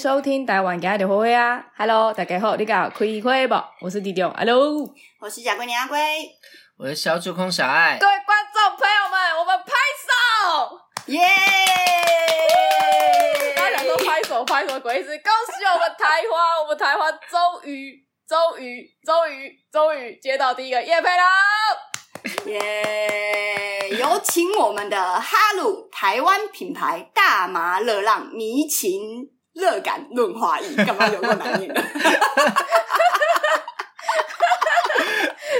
收听台湾家的花花啊！Hello，大家好，你搞开会不？我是弟弟，Hello，我是小龟娘阿龟，我是小主控小爱。各位观众朋友们，我们拍手，耶、yeah!！大家想说拍手拍手，鬼意思？恭喜我们台花，我们台花终于、终于、终于、终于接到第一个业配了，耶、yeah!！有请我们的哈鲁台湾品牌大麻热浪迷情。热感润滑液，干嘛有那么难念？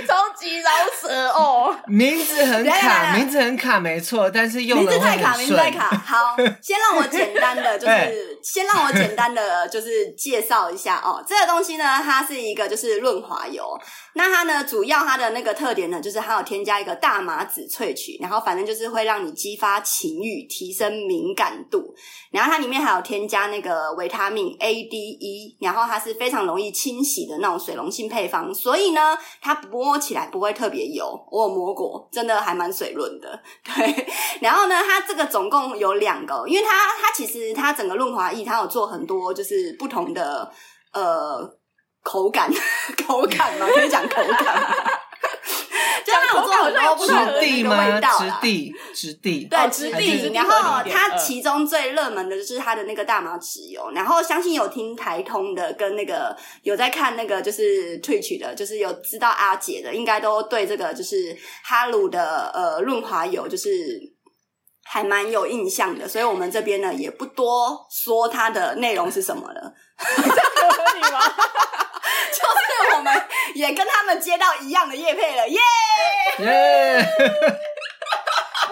超级饶舌哦！名字很卡，名字很卡，没错，但是用的名字太卡，名字太卡。好，先让我简单的，就是先让我简单的，就是介绍一下哦。这个东西呢，它是一个就是润滑油。那它呢，主要它的那个特点呢，就是它有添加一个大麻籽萃取，然后反正就是会让你激发情欲，提升敏感度。然后它里面还有添加那个维他命 A、D、E，然后它是非常容易清洗的那种水溶性配方，所以呢，它摸起来不会特别油。我有摸过，真的还蛮水润的。对，然后呢，它这个总共有两个，因为它它其实它整个润滑液，它有做很多就是不同的呃。口感，口感嘛，可以讲口感？就它有做很多不同的那个味道质地，质地，对，质地。然后它其中最热门的就是它的那个大麻籽油。然后相信有听台通的，跟那个有在看那个就是 Twitch 的，就是有知道阿姐的，应该都对这个就是哈鲁的呃润滑油就是还蛮有印象的。所以我们这边呢也不多说它的内容是什么了。这样合理吗？就是我们也跟他们接到一样的叶配了，耶！不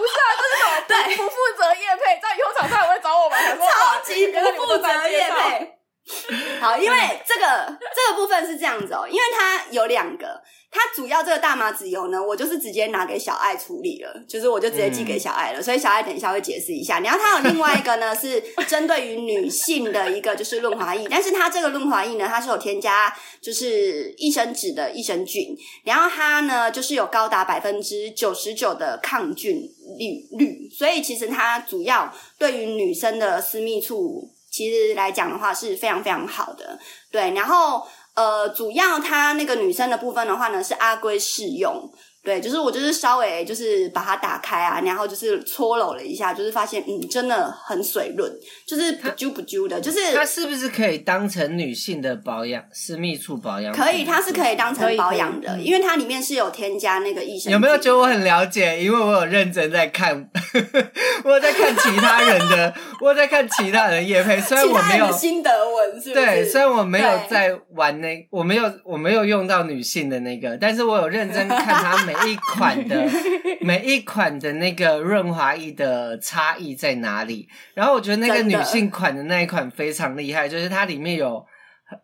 是啊，这是什么？对，不负责叶配，在以后厂商也会找我们，超级不负责叶配。好，因为这个这个部分是这样子哦，因为它有两个，它主要这个大麻籽油呢，我就是直接拿给小爱处理了，就是我就直接寄给小爱了，嗯、所以小爱等一下会解释一下。然后它有另外一个呢，是针对于女性的一个就是润滑液，但是它这个润滑液呢，它是有添加就是益生质的益生菌，然后它呢就是有高达百分之九十九的抗菌率率，所以其实它主要对于女生的私密处。其实来讲的话是非常非常好的，对。然后呃，主要它那个女生的部分的话呢，是阿圭适用。对，就是我就是稍微就是把它打开啊，然后就是搓揉了一下，就是发现嗯，真的很水润，就是不揪不揪的，就是它是不是可以当成女性的保养私密处保养？可以，它是可以当成保养的，因为它里面是有添加那个益生。有没有觉得我很了解？因为我有认真在看，我在看其他人的，我在看其他人的业配，虽然我没有心得文，是不是？对，虽然我没有在玩那，我没有我没有用到女性的那个，但是我有认真看他每。每一款的 每一款的那个润滑液的差异在哪里？然后我觉得那个女性款的那一款非常厉害，就是它里面有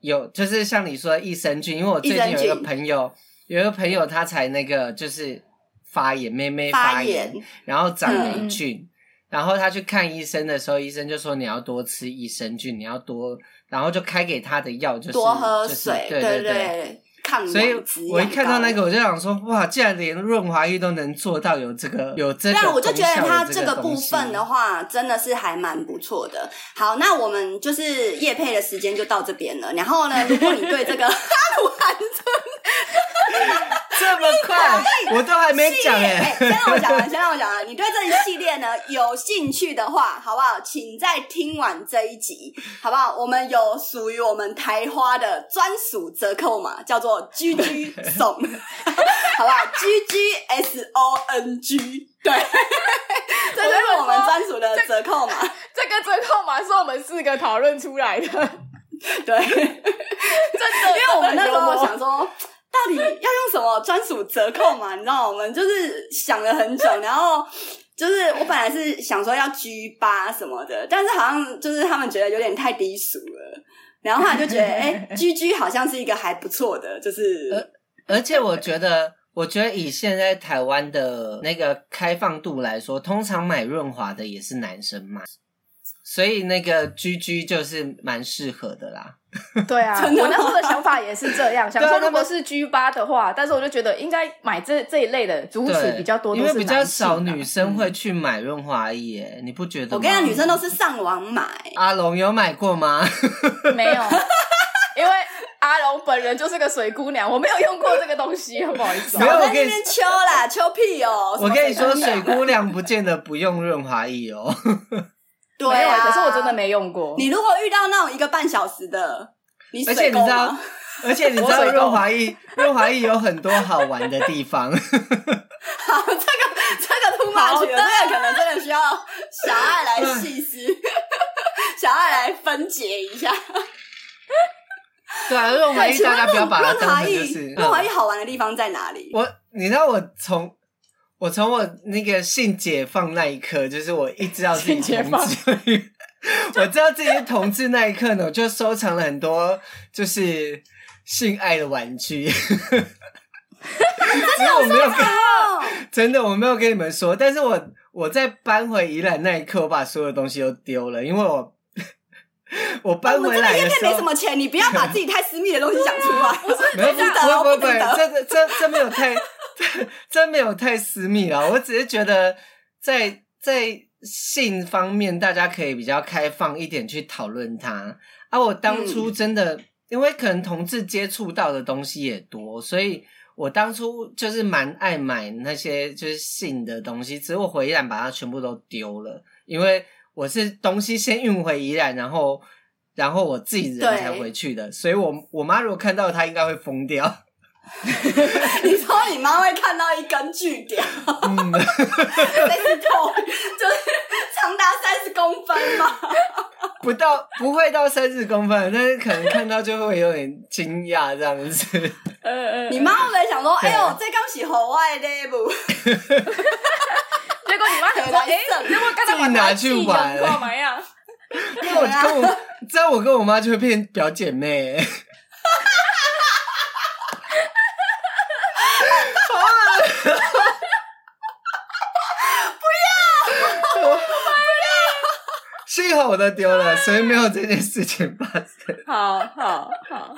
有，就是像你说的益生菌。因为我最近有一个朋友，有一个朋友他才那个就是发炎，妹妹发炎，然后长霉菌，嗯，然后他去看医生的时候，医生就说你要多吃益生菌，你要多，然后就开给他的药就是多喝水，就是，对对对。所以，我一看到那个，我就想说，哇，竟然连润滑液都能做到有这个有这个，那我就觉得它这个部分的话，真的是还蛮不错的。好，那我们就是夜配的时间就到这边了。然后呢，如果你对这个 哈鲁含春。这么快，我都还没讲哎、欸！先让我讲完，先让我讲完。你对这一系列呢有兴趣的话，好不好？请再听完这一集，好不好？我们有属于我们台花的专属折扣码，叫做 GG 送，好不好？GG S O N G，对，这就是我们专属的折扣码。这个折扣码是我们四个讨论出来的，对，真的，因为我们那时候想说。到底要用什么专属折扣嘛？你知道，我们就是想了很久，然后就是我本来是想说要 G 八什么的，但是好像就是他们觉得有点太低俗了，然后后来就觉得，哎，GG 好像是一个还不错的，就是而且我觉得，我觉得以现在台湾的那个开放度来说，通常买润滑的也是男生嘛。所以那个 GG 就是蛮适合的啦。对啊，我那时候的想法也是这样，想说如果是 G 八的话，但是我就觉得应该买这这一类的主体比较多，因为比较少女生会去买润滑液，你不觉得吗？我跟你讲，女生都是上网买。阿龙有买过吗？没有，因为阿龙本人就是个水姑娘，我没有用过这个东西，不好意思。没有，我跟你秋啦，秋屁哦。我跟你说，水姑娘不见得不用润滑液哦。对啊，可是我真的没用过。你如果遇到那种一个半小时的，你而且你知道，而且你知道润滑液，润滑液有很多好玩的地方。好，这个这个突马曲，这个可能真的需要小爱来细思，小爱来分解一下。对啊，润滑液大家不要把它当成就是润滑液好玩的地方在哪里？我，你知道我从。我从我那个性解放那一刻，就是我一知道自己同志，我知道自己是同志那一刻呢，我就收藏了很多就是性爱的玩具。真的我没有跟，真的我没有跟你们说，但是我我在搬回宜兰那一刻，我把所有东西都丢了，因为我我搬回来的时候，我们这个业配没什么钱，你不要把自己太私密的东西讲出来。不是，没有，不不不，这这这这没有太。真没有太私密了，我只是觉得在在性方面，大家可以比较开放一点去讨论它。啊，我当初真的，嗯、因为可能同志接触到的东西也多，所以我当初就是蛮爱买那些就是性的东西，只是我回宜兰把它全部都丢了，因为我是东西先运回宜兰，然后然后我自己人才回去的，所以我我妈如果看到她应该会疯掉。你说你妈会看到一根巨屌，嗯，那是头，就是长达三十公分吗？不到，不会到三十公分，但是可能看到就会有点惊讶这样子。你妈会不会想说：“哎呦，这刚是户外的不？”结果你妈想说：“哎，结果刚才把拿去玩了，干嘛呀？”因为我跟我这样，我跟我妈就会变表姐妹。幸好我都丢了，所以没有这件事情发生。好好好，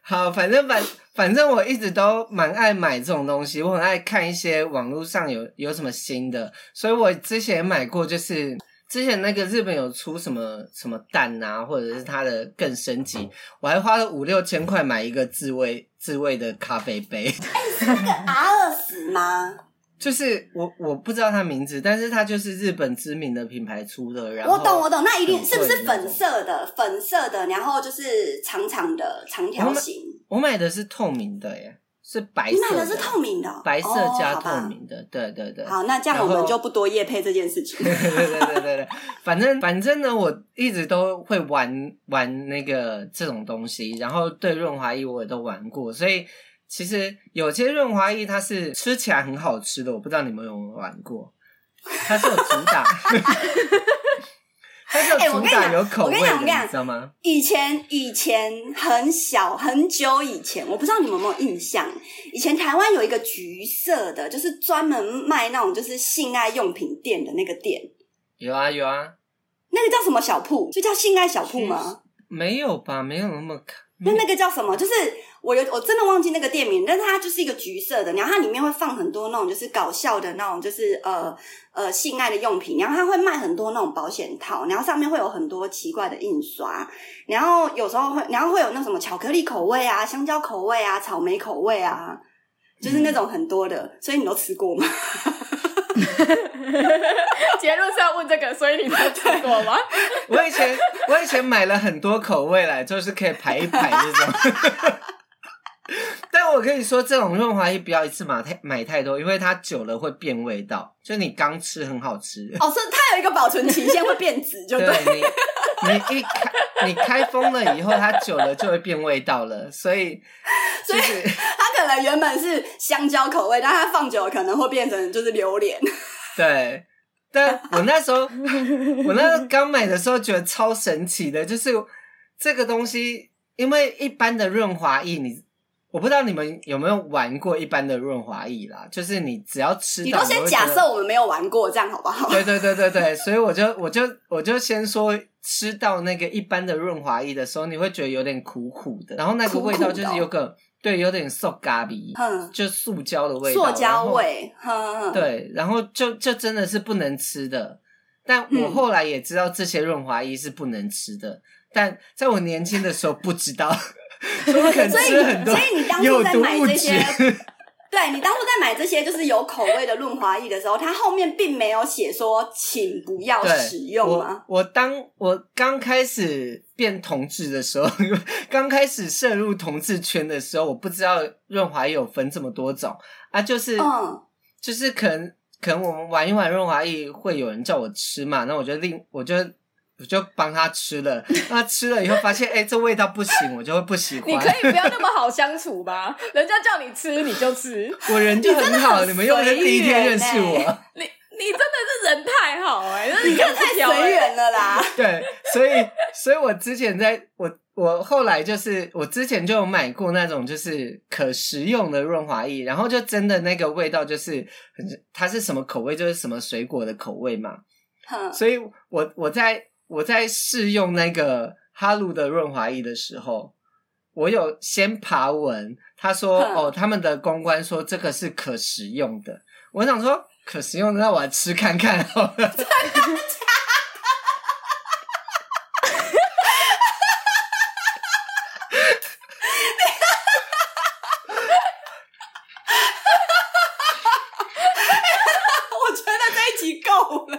好，反正反反正我一直都蛮爱买这种东西，我很爱看一些网络上有有什么新的，所以我之前买过，就是之前那个日本有出什么什么蛋啊，或者是它的更升级，我还花了五六千块买一个自慰自慰的咖啡杯。哎、欸，是那个 R 吗？就是我我不知道它名字，但是它就是日本知名的品牌出的。然后我懂我懂，那一定是不是粉色的？粉色的，然后就是长长的长条形。我买的是透明的耶，是白色的。你买的是透明的，白色加透明的。对对对。好，那这样我们就不多夜配这件事情。对对对对对对，反正反正呢，我一直都会玩玩那个这种东西，然后对润滑液我也都玩过，所以。其实有些润滑液它是吃起来很好吃的，我不知道你们有没有玩过。它是有主打，它是有主打有口味的，你知道吗？以前以前很小很久以前，我不知道你们有没有印象。以前台湾有一个橘色的，就是专门卖那种就是性爱用品店的那个店。有啊有啊，那个叫什么小铺？就叫性爱小铺吗？没有吧，没有那么看。那那个叫什么？就是我有我真的忘记那个店名，但是它就是一个橘色的，然后它里面会放很多那种就是搞笑的那种，就是呃呃性爱的用品，然后它会卖很多那种保险套，然后上面会有很多奇怪的印刷，然后有时候会，然后会有那什么巧克力口味啊、香蕉口味啊、草莓口味啊，就是那种很多的，所以你都吃过吗？结论是要问这个，所以你才吃过吗？我以前我以前买了很多口味来，就是可以排一排这种。但我可以说，这种润滑液不要一次买太买太多，因为它久了会变味道。就你刚吃很好吃哦，所以它有一个保存期限会变质，就对。对你你一开你开封了以后，它久了就会变味道了，所以 所以它可能原本是香蕉口味，但它放久了可能会变成就是榴莲。对，但我那时候我那时候刚买的时候觉得超神奇的，就是这个东西，因为一般的润滑液你我不知道你们有没有玩过一般的润滑液啦，就是你只要吃到，你都先假设我们没有玩过，这样好不好？对对对对对，所以我就我就我就先说，吃到那个一般的润滑液的时候，你会觉得有点苦苦的，然后那个味道就是有个对，有点塑胶味，就塑胶的味道，塑胶味，对，然后就就真的是不能吃的。但我后来也知道这些润滑液是不能吃的，嗯、但在我年轻的时候不知道。所以，所以你当初在买这些，对，你当初在买这些就是有口味的润滑液的时候，它后面并没有写说请不要使用吗？我，我当我刚开始变同志的时候，刚开始涉入同志圈的时候，我不知道润滑液有分这么多种啊，就是，嗯、就是可能可能我们玩一玩润滑液，会有人叫我吃嘛，那我就另我就。我就帮他吃了，他吃了以后发现，哎、欸，这味道不行，我就会不喜欢。你可以不要那么好相处吗？人家叫你吃你就吃，我人就很好，你，你们又不是第一天认识我。你你真的是人太好哎、欸，你看太随缘了啦。对，所以所以我之前在我我后来就是我之前就有买过那种就是可食用的润滑液，然后就真的那个味道就是很，它是什么口味就是什么水果的口味嘛。嗯、所以我我在。我在试用那个哈鲁的润滑液的时候，我有先爬文，他说哦，他们的公关说这个是可食用的。我想说可食用的，那我来吃看看好了。真的假的？我觉得这一集够了。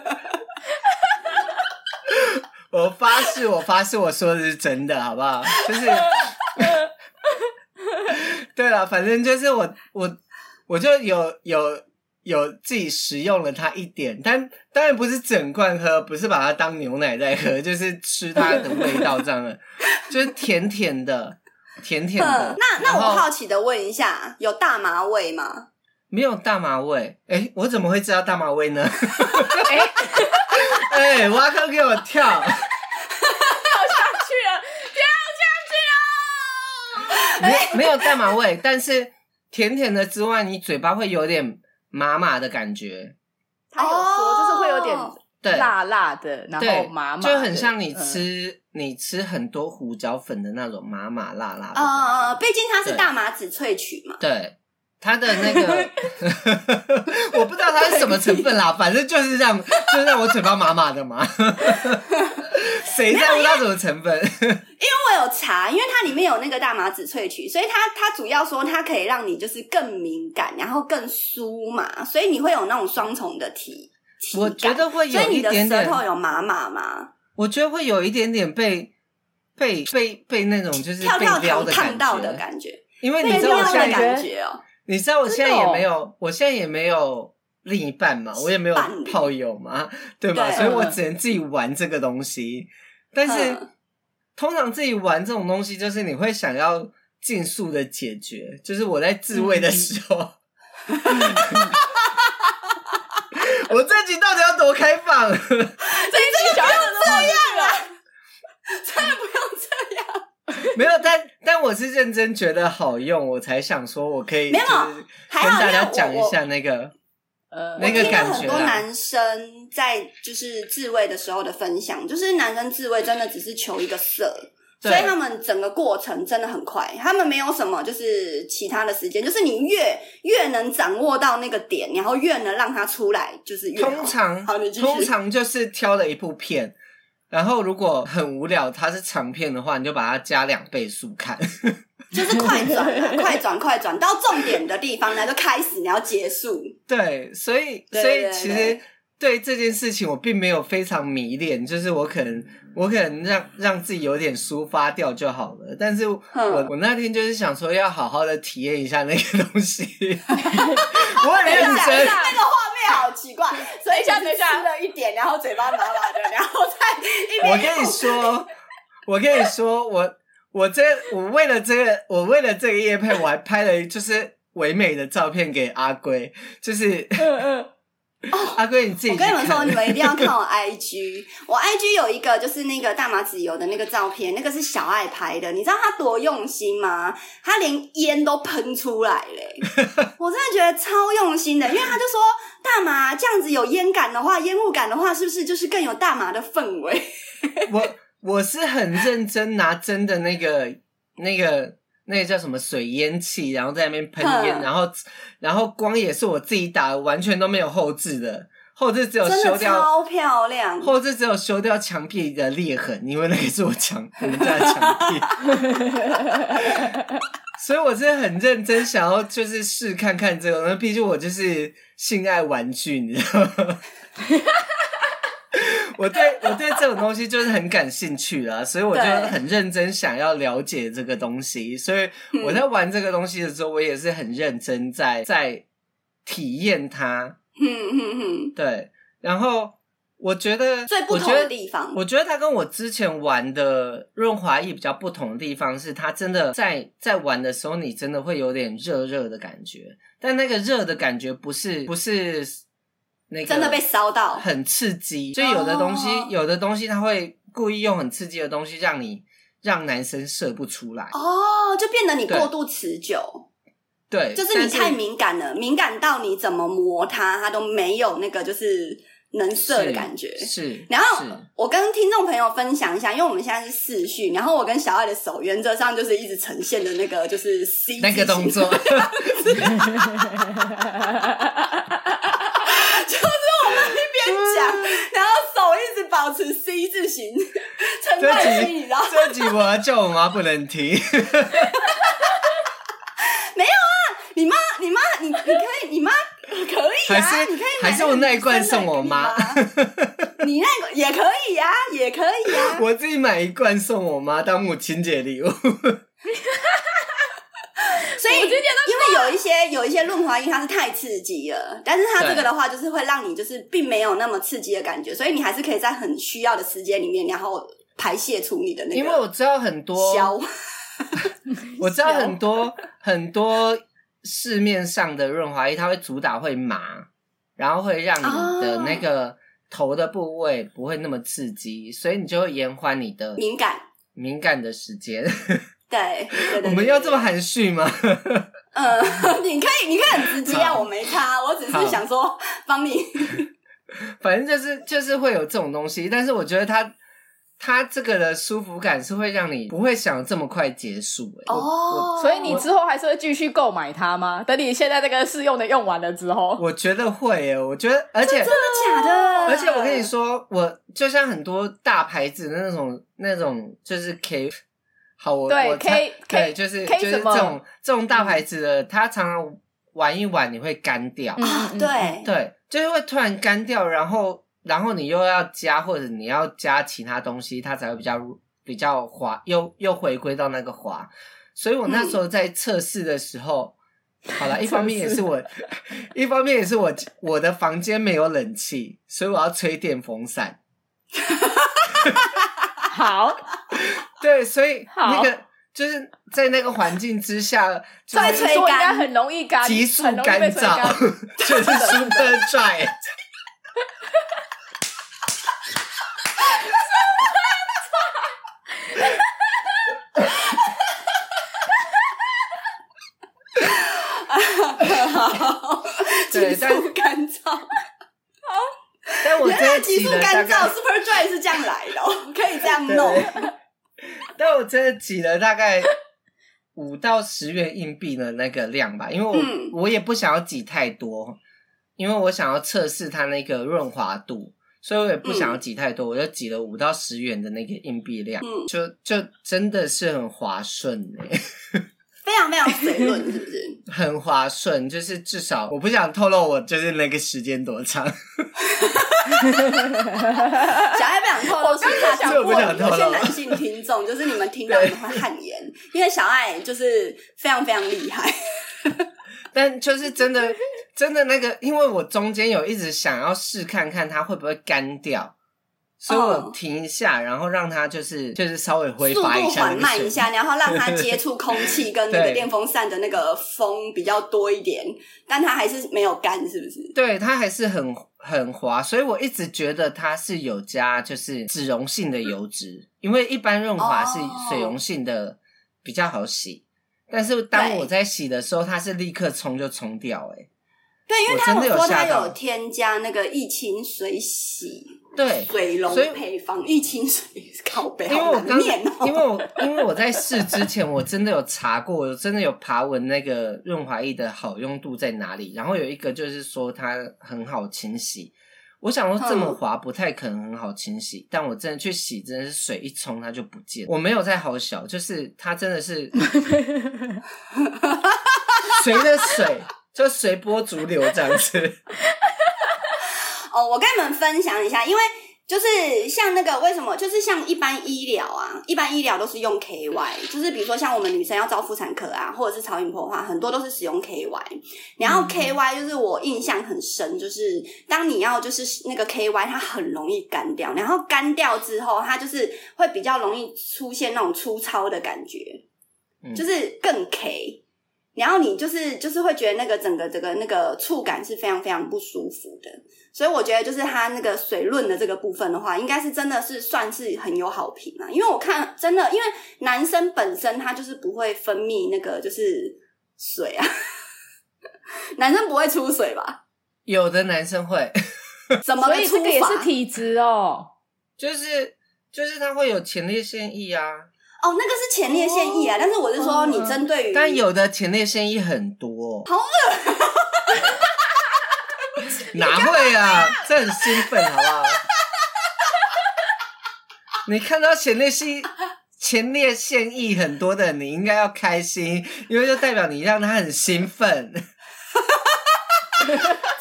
我发誓，我发誓，我说的是真的，好不好？就是，对了，反正就是我，我，我就有有有自己食用了它一点，但当然不是整罐喝，不是把它当牛奶在喝，就是吃它的味道这样的，就是甜甜的，甜甜的。那那我好奇的问一下，有大麻味吗？没有大麻味。哎，我怎么会知道大麻味呢？哎，挖坑给我跳，跳下去了，跳下去了。没没有大麻味，但是甜甜的之外，你嘴巴会有点麻麻的感觉。他有说，就是会有点辣辣的，然后麻麻，就很像你吃你吃很多胡椒粉的那种麻麻辣辣的。哦，毕竟它是大麻籽萃取嘛。对。它的那个，我不知道它是什么成分啦，反正就是这样，就是让我嘴巴麻麻的嘛。谁在乎它什么成分？因为我有查，因为它里面有那个大麻籽萃取，所以它它主要说它可以让你就是更敏感，然后更酥嘛，所以你会有那种双重的体。体我觉得会有一点点，所以你的舌头有麻麻吗？我觉得会有一点点被被被被那种就是跳跳糖烫到的感觉，因为你知道我现在感觉哦。你知道我现在也没有，我现在也没有另一半嘛，我也没有炮友嘛，对吧？所以我只能自己玩这个东西。但是通常自己玩这种东西，就是你会想要尽速的解决。就是我在自慰的时候，我这集到底要多开放？这一集想要这样啊？真的不用这样。没有，但但我是认真觉得好用，我才想说我可以就是跟大家讲一下那个呃那个感觉。很多男生在就是自慰的时候的分享，就是男生自慰真的只是求一个色，所以他们整个过程真的很快，他们没有什么就是其他的时间，就是你越越能掌握到那个点，然后越能让他出来，就是越通常好，通常就是挑了一部片。然后，如果很无聊，它是长片的话，你就把它加两倍速看，就是快转、啊，快转，快转到重点的地方，然后就开始，你要结束。对，所以，所以其实对这件事情，我并没有非常迷恋，就是我可能，我可能让让自己有点抒发掉就好了。但是我，我我那天就是想说，要好好的体验一下那个东西。我很认真。好奇怪，所以像吃了一点，然后嘴巴麻麻的，然后再一边。我跟你说，我跟你说，我我这我为了这个，我为了这个夜配，我还拍了就是唯美的照片给阿龟，就是嗯嗯，哦，阿贵你自己，我跟你们说，你们一定要看我 IG，我 IG 有一个就是那个大麻籽油的那个照片，那个是小爱拍的，你知道他多用心吗？他连烟都喷出来嘞，我真的觉得超用心的，因为他就说大麻这样子有烟感的话，烟雾感的话，是不是就是更有大麻的氛围？我我是很认真拿真的那个那个。那个叫什么水烟器，然后在那边喷烟，然后然后光也是我自己打，完全都没有后置的，后置只有修掉，超漂亮，后置只有修掉墙壁的裂痕，因为那个是我墙我们家的墙壁，所以我真的很认真想要就是试看看这个，那毕竟我就是性爱玩具，你知道吗？我对我对这种东西就是很感兴趣啦，所以我就很认真想要了解这个东西。所以我在玩这个东西的时候，我也是很认真在在体验它嗯嗯。对，然后我觉得最不同的地方，我觉得它跟我之前玩的润滑液比较不同的地方是，它真的在在玩的时候，你真的会有点热热的感觉，但那个热的感觉不是不是。那个、真的被烧到，很刺激。所以有的东西，oh. 有的东西，它会故意用很刺激的东西，让你让男生射不出来。哦，oh, 就变得你过度持久。对，就是你太敏感了，敏感到你怎么磨它，它都没有那个就是能射的感觉。是。是然后我跟听众朋友分享一下，因为我们现在是视讯，然后我跟小爱的手原则上就是一直呈现的那个就是 C 那个动作。然后手一直保持 C 字形，陈冠希，你知道？这集我要叫我妈不能听。没有啊，你妈，你妈，你你可以，你妈可以啊，是你可以还是我那一罐送我妈？你那个也可以呀、啊，也可以呀、啊。我自己买一罐送我妈当母亲节礼物。所以，因为有一些有一些润滑液它是太刺激了，但是它这个的话就是会让你就是并没有那么刺激的感觉，所以你还是可以在很需要的时间里面，然后排泄出你的那个。因为我知道很多，消 我知道很多很多市面上的润滑液，它会主打会麻，然后会让你的那个头的部位不会那么刺激，所以你就会延缓你的敏感敏感的时间。对，对，对，我们要这么含蓄吗？嗯 你可以，你可以很直接啊，我没差，我只是想说帮你。反正就是就是会有这种东西，但是我觉得它它这个的舒服感是会让你不会想这么快结束欸。哦，所以你之后还是会继续购买它吗？等你现在这个试用的用完了之后，我觉得会耶，我觉得，而且真的假的？而且我跟你说，我就像很多大牌子的那种那种，就是 K。好，我对我 K K 对，就是就是这种这种大牌子的，它常常玩一玩你会干掉啊，对对，就是会突然干掉，然后然后你又要加或者你要加其他东西，它才会比较比较滑，又又回归到那个滑。所以我那时候在测试的时候，嗯、好了，一方面也是我，一方面也是我我的房间没有冷气，所以我要吹电风扇。好。对，所以那个就是在那个环境之下，再吹干很容易干，急速干燥，就是 super dry。急速干燥。好，但我真的急速干燥，super dry 是这样来的，可以这样弄。真的挤了大概 五到十元硬币的那个量吧，因为我、嗯、我也不想要挤太多，因为我想要测试它那个润滑度，所以我也不想要挤太多，嗯、我就挤了五到十元的那个硬币量，嗯、就就真的是很滑顺哎。非常非常水润，是不是？很滑顺，就是至少我不想透露我就是那个时间多长。小爱不想透露，是他 想问有些男性听众，就是你们听到你们会汗颜，因为小爱就是非常非常厉害。但就是真的真的那个，因为我中间有一直想要试看看它会不会干掉，所以我停一下，然后让它就是就是稍微挥发一下，速度缓慢一下，然后让它接触空气跟 那个电风扇的那个风比较多一点，但它还是没有干，是不是？对，它还是很很滑，所以我一直觉得它是有加就是脂溶性的油脂，因为一般润滑是水溶性的比较好洗，但是当我在洗的时候，它是立刻冲就冲掉，哎，对，因为他有说它有添加那个一清水洗。对，水龙配方一清水靠背，因为我刚，喔、因为我因为我在试之前，我真的有查过，我真的有爬文那个润滑液的好用度在哪里。然后有一个就是说它很好清洗，我想说这么滑不太可能很好清洗，嗯、但我真的去洗，真的是水一冲它就不见。我没有在好小，就是它真的是 随着水就随波逐流这样子。哦，我跟你们分享一下，因为就是像那个为什么，就是像一般医疗啊，一般医疗都是用 KY，就是比如说像我们女生要照妇产科啊，或者是超音波的话，很多都是使用 KY。然后 KY 就是我印象很深，就是当你要就是那个 KY，它很容易干掉，然后干掉之后，它就是会比较容易出现那种粗糙的感觉，就是更 K。然后你就是就是会觉得那个整个这个那个触感是非常非常不舒服的，所以我觉得就是它那个水润的这个部分的话，应该是真的是算是很有好评啊。因为我看真的，因为男生本身他就是不会分泌那个就是水啊，男生不会出水吧？有的男生会，怎么个出法？所以这个也是体质哦，就是就是他会有前列腺液啊。哦，那个是前列腺液啊，哦、但是我是说你针对于，但有的前列腺液很多，好恶，哪会啊？这很兴奋，好不好？你看到前列腺前列腺液很多的，你应该要开心，因为就代表你让他很兴奋。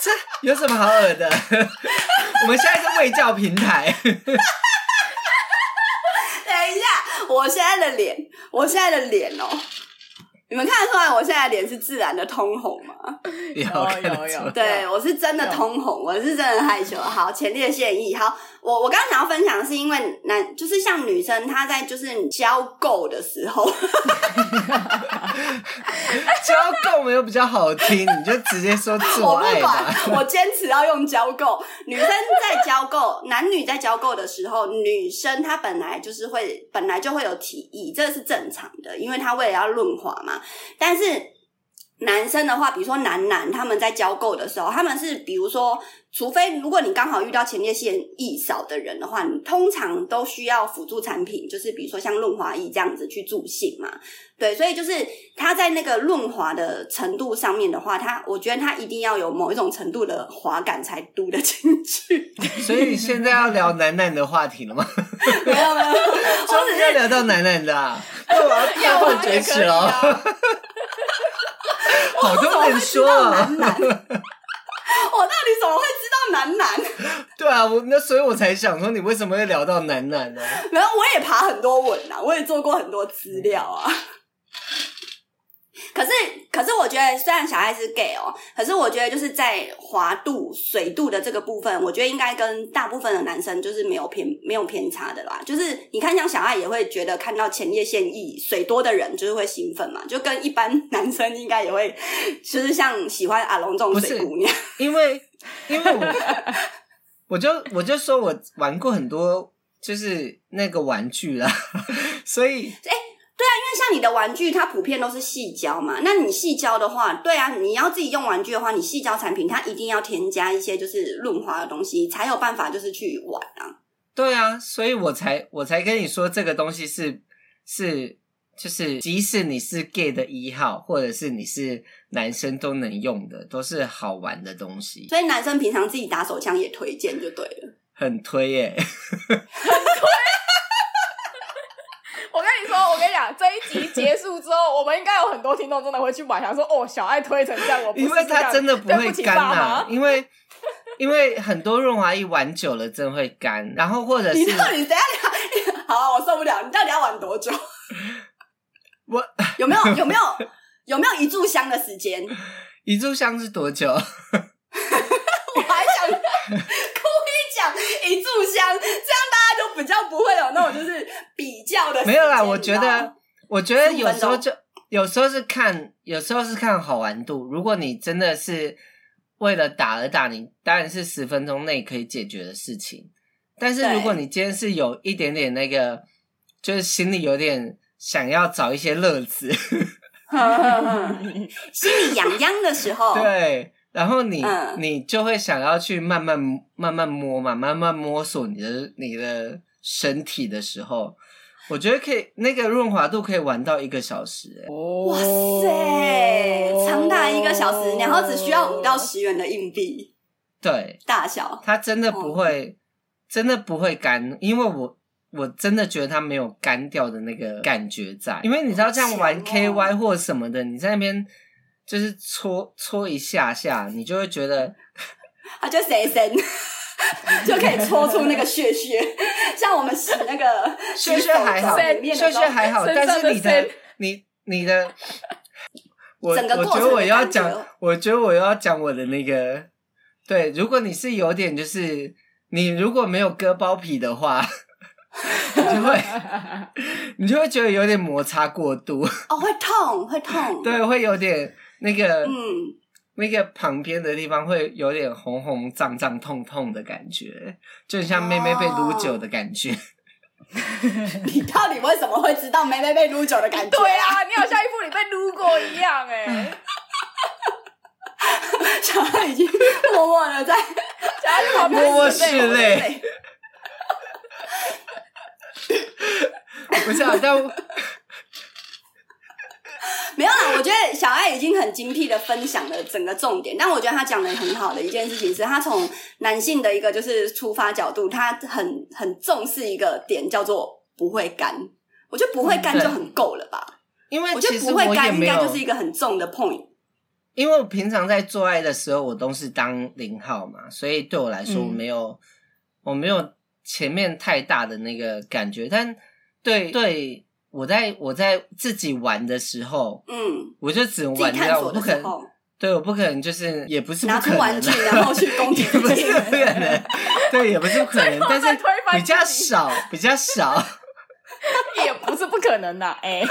这有什么好恶的？我们现在是卫教平台。我现在的脸，我现在的脸哦，你们看得出来我现在的脸是自然的通红吗？有有有，对，我是真的通红，我是真的害羞。好，前列腺液，好，我我刚刚想要分享的是因为男，就是像女生她在就是交够的时候，交够没有比较好听，你就直接说做爱吧。我不管，我坚持要用交够。女生在交够，男女在交够的时候，女生她本来就是会本来就会有体意，这个是正常的，因为她为了要润滑嘛，但是。男生的话，比如说男男他们在交媾的时候，他们是比如说，除非如果你刚好遇到前列腺液少的人的话，你通常都需要辅助产品，就是比如说像润滑液这样子去助兴嘛。对，所以就是他在那个润滑的程度上面的话，他我觉得他一定要有某一种程度的滑感才嘟得进去。所以你现在要聊楠楠的话题了吗？没有没有，终于要聊到楠楠的啊，那 我要大放厥词了。好多人说啊，男男 我到底怎么会知道楠楠？对啊，我那所以我才想说，你为什么会聊到楠楠呢？然后我也爬很多文啊，我也做过很多资料啊。可是，可是，我觉得虽然小爱是 gay 哦，可是我觉得就是在滑度、水度的这个部分，我觉得应该跟大部分的男生就是没有偏没有偏差的啦。就是你看，像小爱也会觉得看到前列腺液水多的人就是会兴奋嘛，就跟一般 男生应该也会，就是像喜欢阿龙这种水姑娘，因为因为我我就我就说我玩过很多就是那个玩具啦，所以哎。欸对啊，因为像你的玩具，它普遍都是细胶嘛。那你细胶的话，对啊，你要自己用玩具的话，你细胶产品它一定要添加一些就是润滑的东西，才有办法就是去玩啊。对啊，所以我才我才跟你说这个东西是是就是，即使你是 gay 的一号，或者是你是男生都能用的，都是好玩的东西。所以男生平常自己打手枪也推荐就对了，很推耶，很推。我跟你说，我跟你讲，这一集结束之后，我们应该有很多听众真的会去买，想说哦，小爱推成这样，我不是这样，因为它真的不会干啊，因为因为很多润滑液玩久了真的会干，然后或者是你到底等下你好、啊，我受不了，你到底要玩多久？我有没有有没有有没有一炷香的时间？一炷香是多久？我还想故意讲一炷香，这样大家就比较不会有那种就是比较的。没有啦，我觉得，我觉得有时候就有时候是看，有时候是看好玩度。如果你真的是为了打而打，你当然是十分钟内可以解决的事情。但是如果你今天是有一点点那个，就是心里有点想要找一些乐子，心里痒痒的时候，对。然后你、嗯、你就会想要去慢慢慢慢摸嘛，慢慢摸索你的你的身体的时候，我觉得可以那个润滑度可以玩到一个小时，哎，哇塞，长达一个小时，然后只需要五到十元的硬币，对，大小，它真的不会，真的不会干，因为我我真的觉得它没有干掉的那个感觉在，因为你知道这样玩 KY 或什么的，你在那边。就是搓搓一下下，你就会觉得，啊，就谁神 就可以搓出那个屑屑，像我们洗那个屑屑还好，屑屑还好，但是你的你你的，我我觉得我要讲，我觉得我要讲我的那个，对，如果你是有点就是你如果没有割包皮的话，你就会你就会觉得有点摩擦过度，哦，会痛会痛，对，会有点。那个，嗯，那个旁边的地方会有点红红胀胀痛痛的感觉，就很像妹妹被撸酒的感觉。你到底为什么会知道妹妹被撸酒的感觉？对啊，你好像一副你被撸过一样哎、欸。小爱已经默默的在，小孩旁边默默拭泪。不是啊，但。没有啦，我觉得小爱已经很精辟的分享了整个重点，但我觉得他讲的很好的一件事情是，他从男性的一个就是出发角度，他很很重视一个点，叫做不会干。我觉得不会干就很够了吧？因为我觉得不会干应该就是一个很重的 point。因为我平常在做爱的时候，我都是当零号嘛，所以对我来说，我没有、嗯、我没有前面太大的那个感觉，但对对。我在我在自己玩的时候，嗯，我就只能玩掉，我不可能，对，我不可能，就是也不是不可能，拿出玩具然后去攻击，不是不可能，对，也不是不可能，但是比较少，比较少，也不是不可能的，哎，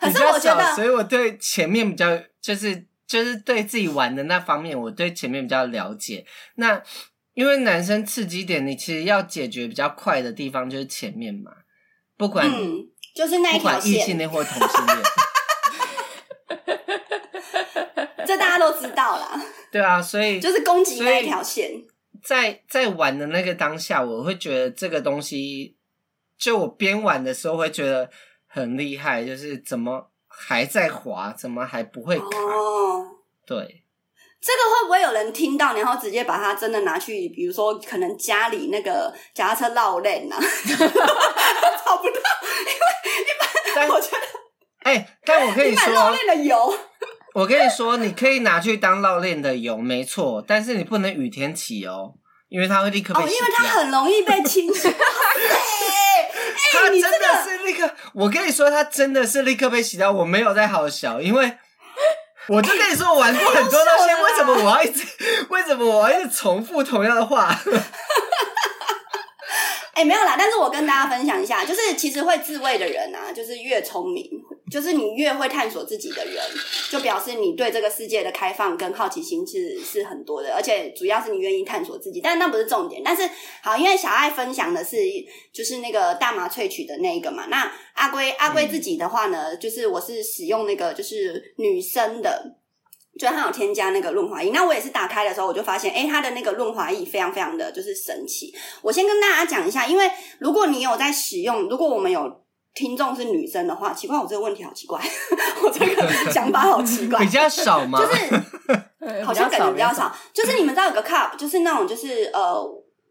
比较少，所以我对前面比较，就是就是对自己玩的那方面，我对前面比较了解。那因为男生刺激点，你其实要解决比较快的地方就是前面嘛。不管、嗯、就是那一条线，异性恋或同性恋，这大家都知道啦。对啊，所以就是攻击那一条线。在在玩的那个当下，我会觉得这个东西，就我边玩的时候会觉得很厉害，就是怎么还在滑，怎么还不会卡？哦，对。这个会不会有人听到，然后直接把它真的拿去，比如说可能家里那个脚踏车绕链啊，找不到，因为一般我觉得，哎、欸，但我可以说，绕链的油，我跟你说，你可以拿去当绕链的油，没错，但是你不能雨天起哦，因为它会立刻被洗掉，哦，因为它很容易被清洗。哎，它真的是立刻，我跟你说，它真的是立刻被洗掉，我没有在好笑，因为。我就跟你说，我玩过很多东西，为什么我要一直？为什么我要一直重复同样的话？哎、欸，没有啦，但是我跟大家分享一下，就是其实会自慰的人啊，就是越聪明，就是你越会探索自己的人，就表示你对这个世界的开放跟好奇心是是很多的，而且主要是你愿意探索自己。但是那不是重点。但是好，因为小爱分享的是就是那个大麻萃取的那一个嘛，那阿龟阿龟自己的话呢，就是我是使用那个就是女生的。就它有添加那个润滑液，那我也是打开的时候，我就发现，哎、欸，它的那个润滑液非常非常的就是神奇。我先跟大家讲一下，因为如果你有在使用，如果我们有听众是女生的话，奇怪，我这个问题好奇怪，我这个想法好奇怪，比较少吗？就是 好像感觉比较少，就是你们知道有个 cup，就是那种就是呃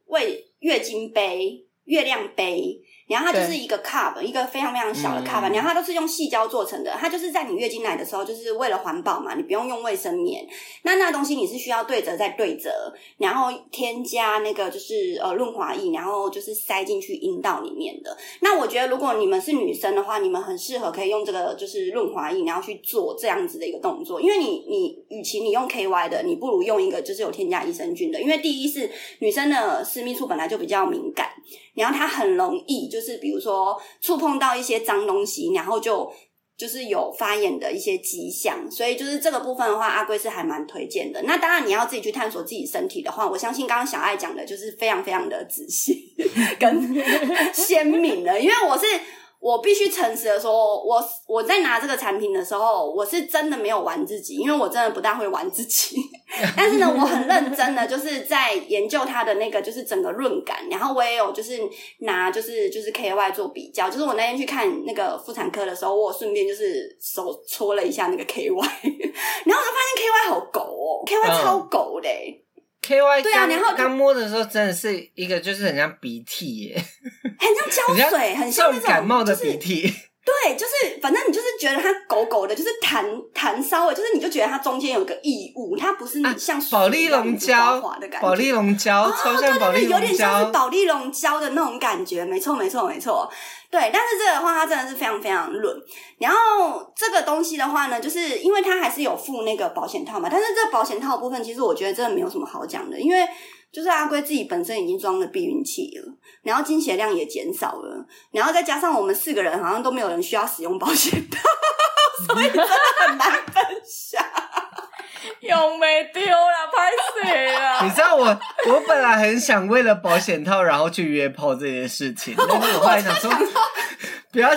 为月经杯、月亮杯。然后它就是一个 cup，一个非常非常小的 cup，然后它都是用细胶做成的。它就是在你月经来的时候，就是为了环保嘛，你不用用卫生棉。那那东西你是需要对折再对折，然后添加那个就是呃润滑液，然后就是塞进去阴道里面的。那我觉得如果你们是女生的话，你们很适合可以用这个就是润滑液，然后去做这样子的一个动作，因为你你与其你用 KY 的，你不如用一个就是有添加益生菌的，因为第一是女生的私密处本来就比较敏感，然后它很容易就是比如说触碰到一些脏东西，然后就就是有发炎的一些迹象，所以就是这个部分的话，阿龟是还蛮推荐的。那当然你要自己去探索自己身体的话，我相信刚刚小爱讲的就是非常非常的仔细 跟鲜明的，因为我是。我必须诚实的说，我我在拿这个产品的时候，我是真的没有玩自己，因为我真的不大会玩自己。但是呢，我很认真的就是在研究它的那个就是整个润感，然后我也有就是拿就是就是 KY 做比较，就是我那天去看那个妇产科的时候，我顺便就是手搓了一下那个 KY，然后我就发现 KY 好狗哦，KY 超狗的。K Y 对啊，然后刚摸的时候真的是一个，就是很像鼻涕耶，很像胶水，很像那种感冒的鼻涕。对，就是反正你就是觉得它狗狗的，就是弹弹稍微，就是你就觉得它中间有个异物，它不是像保丽龙胶的感觉，保丽龙胶，超像保丽龙胶，有点像是保丽龙胶的那种感觉，没错，没错，没错。对，但是这个的话，它真的是非常非常润。然后这个东西的话呢，就是因为它还是有附那个保险套嘛，但是这个保险套部分，其实我觉得真的没有什么好讲的，因为就是阿龟自己本身已经装了避孕器了，然后经血量也减少了，然后再加上我们四个人好像都没有人需要使用保险套，所以真的很难分享。用没丢了，拍谁了？你知道我，我本来很想为了保险套，然后去约炮这件事情，但是我后来想说，不要。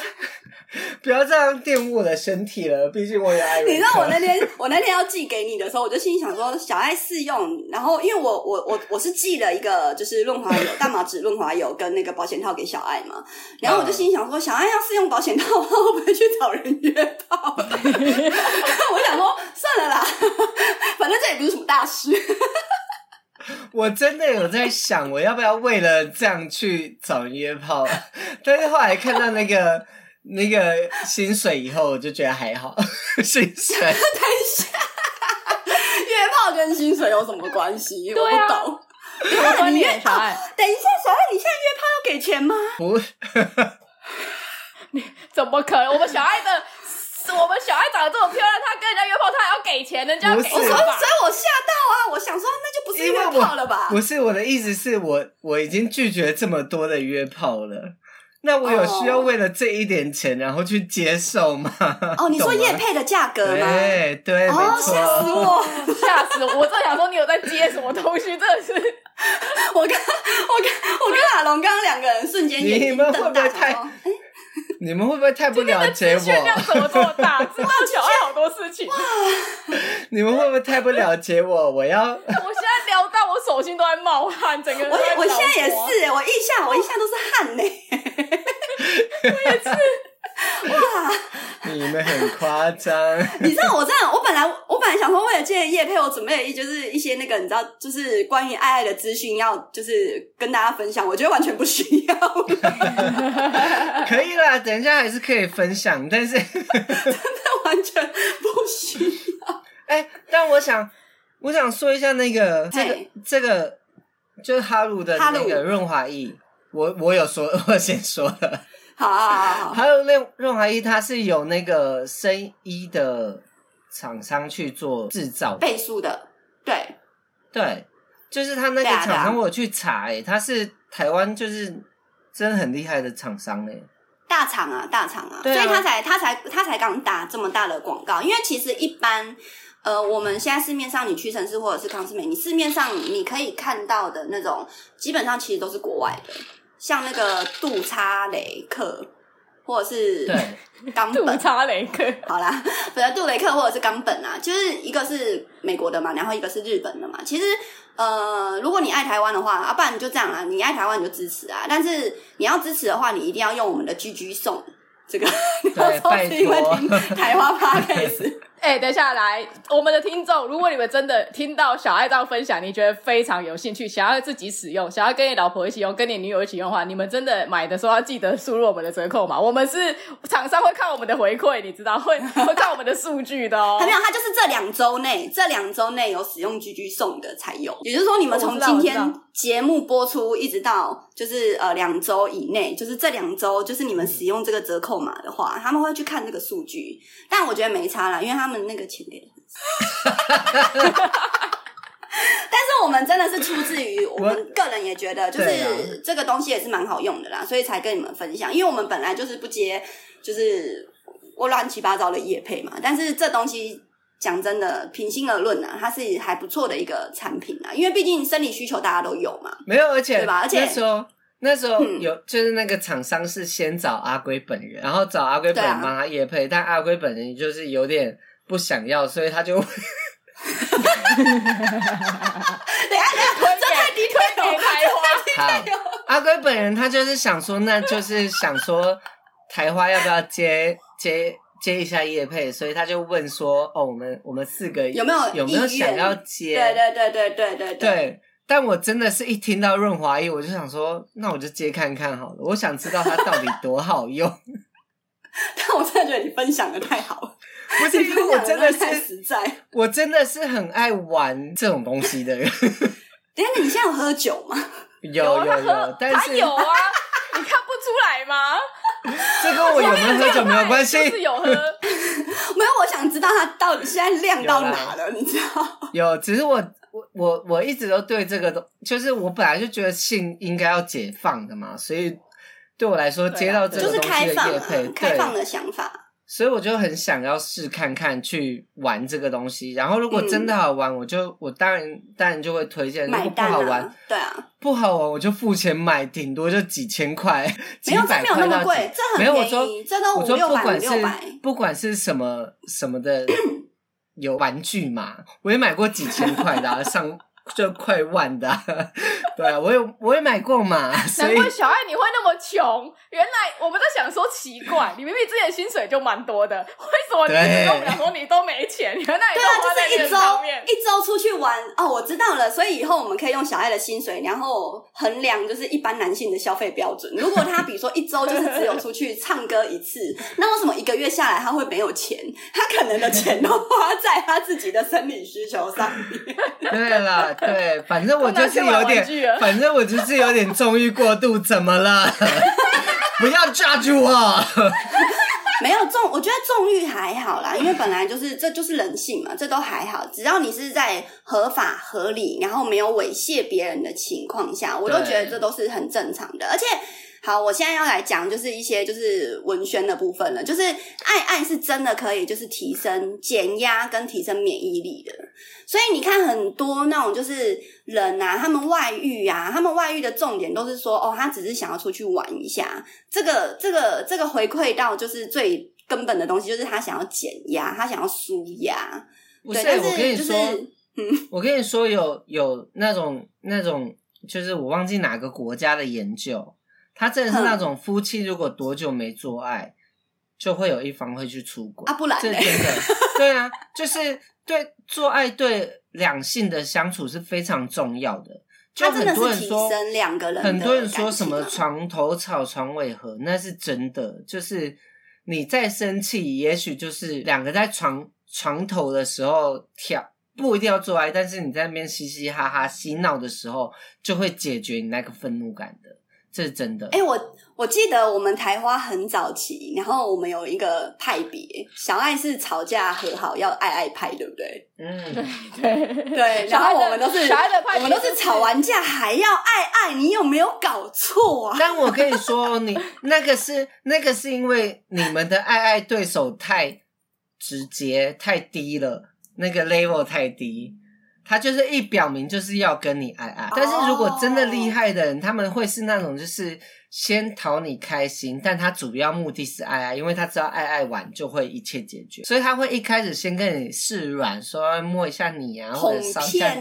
不要这样玷污我的身体了，毕竟我也爱。你知道我那天 我那天要寄给你的时候，我就心里想说小爱试用，然后因为我我我我是寄了一个就是润滑油、大麻籽润滑油跟那个保险套给小爱嘛，然后我就心里想说小爱要试用保险套，会不会去找人约炮？我想说算了啦，反正这也不是什么大事。我真的有在想，我要不要为了这样去找人约炮？但是后来看到那个。那个薪水以后我就觉得还好，薪水。等一下，约炮跟薪水有什么关系？啊、我不懂。因为你约炮，等一下，小爱，你现在约炮要给钱吗？不，你怎么可能？我们小爱的，我们小爱长得这么漂亮，她跟人家约炮，她还要给钱，人家给钱。所以，所以我吓到啊！我想说，那就不是约炮了吧？不是，我的意思是我我已经拒绝这么多的约炮了。那我有需要为了这一点钱，oh. 然后去接受吗？哦，oh, 你说叶配的价格吗？对对，哦，吓死我，吓死我！我正想说你有在接什么东西，真的是。我跟，我跟，我跟阿龙刚刚两个人瞬间眼睛瞪大，你们会不会太不了解我？这样怎么这么大？知道小爱好多事情。你们会不会太不了解我？我要 我现在聊到我手心都在冒汗，整个人。我我现在也是，我一下我一下都是汗呢。我也是。哇！你们很夸张。你知道我这样，我本来我本来想说，为了这个业配，我准备了一就是一些那个你知道，就是关于爱爱的资讯，要就是跟大家分享。我觉得完全不需要。可以啦，等一下还是可以分享，但是真的完全不需要。哎、欸，但我想我想说一下那个这个嘿这个就是哈鲁的那个润滑液，我我有说，我先说了。好，好，好，好，还有那润滑液，它是有那个生医的厂商去做制造倍数的，对，对，就是他那个厂商，我有去查，哎，他是台湾就是真的很厉害的厂商，欸，大厂啊，大厂啊，啊。所以他才他才他才敢打这么大的广告，因为其实一般，呃，我们现在市面上你屈臣氏或者是康斯美，你市面上你可以看到的那种，基本上其实都是国外的。像那个杜叉雷克，或者是冈本，杜叉雷克，好啦，反正杜雷克或者是冈本啊，就是一个是美国的嘛，然后一个是日本的嘛。其实，呃，如果你爱台湾的话，啊，不然你就这样啊，你爱台湾你就支持啊。但是你要支持的话，你一定要用我们的 GG 送这个，对，拜托，因为听台湾 Podcast。哎、欸，等一下来，我们的听众，如果你们真的听到小爱这样分享，你觉得非常有兴趣，想要自己使用，想要跟你老婆一起用，跟你女友一起用的话，你们真的买的时候要记得输入我们的折扣码。我们是厂商会看我们的回馈，你知道会 会看我们的数据的哦。还 没有，它就是这两周内，这两周内有使用 GG 送的才有。也就是说，你们从今天节目播出一直到就是呃两周以内，就是这两周，就是你们使用这个折扣码的话，他们会去看这个数据。但我觉得没差啦，因为他们那个钱给的很少。但是我们真的是出自于我们个人也觉得，就是这个东西也是蛮好用的啦，所以才跟你们分享。因为我们本来就是不接，就是我乱七八糟的业配嘛。但是这东西讲真的，平心而论啊，它是还不错的一个产品啊。因为毕竟生理需求大家都有嘛，没有，而且对吧？而且那时候那时候有，嗯、就是那个厂商是先找阿龟本人，然后找阿龟本人帮他业配，啊、但阿龟本人就是有点不想要，所以他就。等下，等下，这太低推给台花。好，阿龟本人他就是想说，那就是想说台花要不要接接接一下叶配，所以他就问说：“哦，我们我们四个有没有有没有想要接？”对对对对对对对。但我真的是一听到润滑液，我就想说，那我就接看看好了。我想知道它到底多好用。但我真的觉得你分享的太好了。不是，因为我真的是 实在，我真的是很爱玩这种东西的人。等下，你现在有喝酒吗？有有有，但是有啊，你看不出来吗？这跟我有没有喝酒没有关系，是有喝。没有，我想知道它到底现在亮到哪了，你知道？有，只是我我我我一直都对这个都，就是我本来就觉得性应该要解放的嘛，所以对我来说接到这个东西的业配，开放的想法。所以我就很想要试看看去玩这个东西，然后如果真的好玩，嗯、我就我当然当然就会推荐。如果不好玩，对啊，不好玩我就付钱买，顶多就几千块，没有，这没有那么贵，这很便宜。没有，我说，这都五六百，五六百。不管是什么什么的，有玩具嘛，我也买过几千块的、啊、上。就快万的、啊，对啊，我有我也买过嘛。难怪小爱你会那么穷，原来我们在想说奇怪，你明明之前薪水就蛮多的，为什么你跟我们说你都没钱？原来你都花在这上面。一周出去玩哦，我知道了，所以以后我们可以用小爱的薪水，然后衡量就是一般男性的消费标准。如果他比如说一周就是只有出去唱歌一次，那为什么一个月下来他会没有钱？他可能的钱都花在他自己的生理需求上面。对了。对，反正我就是有点，反正我就是有点纵欲过度，怎么了？不要抓住我！没有纵，我觉得纵欲还好啦，因为本来就是这就是人性嘛，这都还好。只要你是在合法合理，然后没有猥亵别人的情况下，我都觉得这都是很正常的，而且。好，我现在要来讲，就是一些就是文宣的部分了。就是爱爱是真的可以，就是提升减压跟提升免疫力的。所以你看，很多那种就是人啊，他们外遇啊，他们外遇的重点都是说，哦，他只是想要出去玩一下。这个这个这个回馈到就是最根本的东西，就是他想要减压，他想要舒压。不是，对，但是我跟你说，嗯，我跟你说，有有那种那种，就是我忘记哪个国家的研究。他真的是那种夫妻，如果多久没做爱，嗯、就会有一方会去出轨啊？不然，这真的对啊，就是对做爱对两性的相处是非常重要的。就很多人说两个人，很多人说什么床头吵床尾和，那是真的。就是你再生气，也许就是两个在床床头的时候跳，不一定要做爱，但是你在那边嘻嘻哈哈嬉闹的时候，就会解决你那个愤怒感的。这是真的。哎、欸，我我记得我们台花很早期，然后我们有一个派别，小爱是吵架和好要爱爱派，对不对？嗯，对对 对。然后我们都是小爱的派，我们都是吵完架还要爱爱，你有没有搞错啊？但我跟你说，你那个是那个是因为你们的爱爱对手太直接太低了，那个 level 太低。他就是一表明就是要跟你爱爱。但是如果真的厉害的人，他们会是那种就是。先讨你开心，但他主要目的是爱爱，因为他知道爱爱完就会一切解决，所以他会一开始先跟你示软，说摸一下你啊，或者烧一下，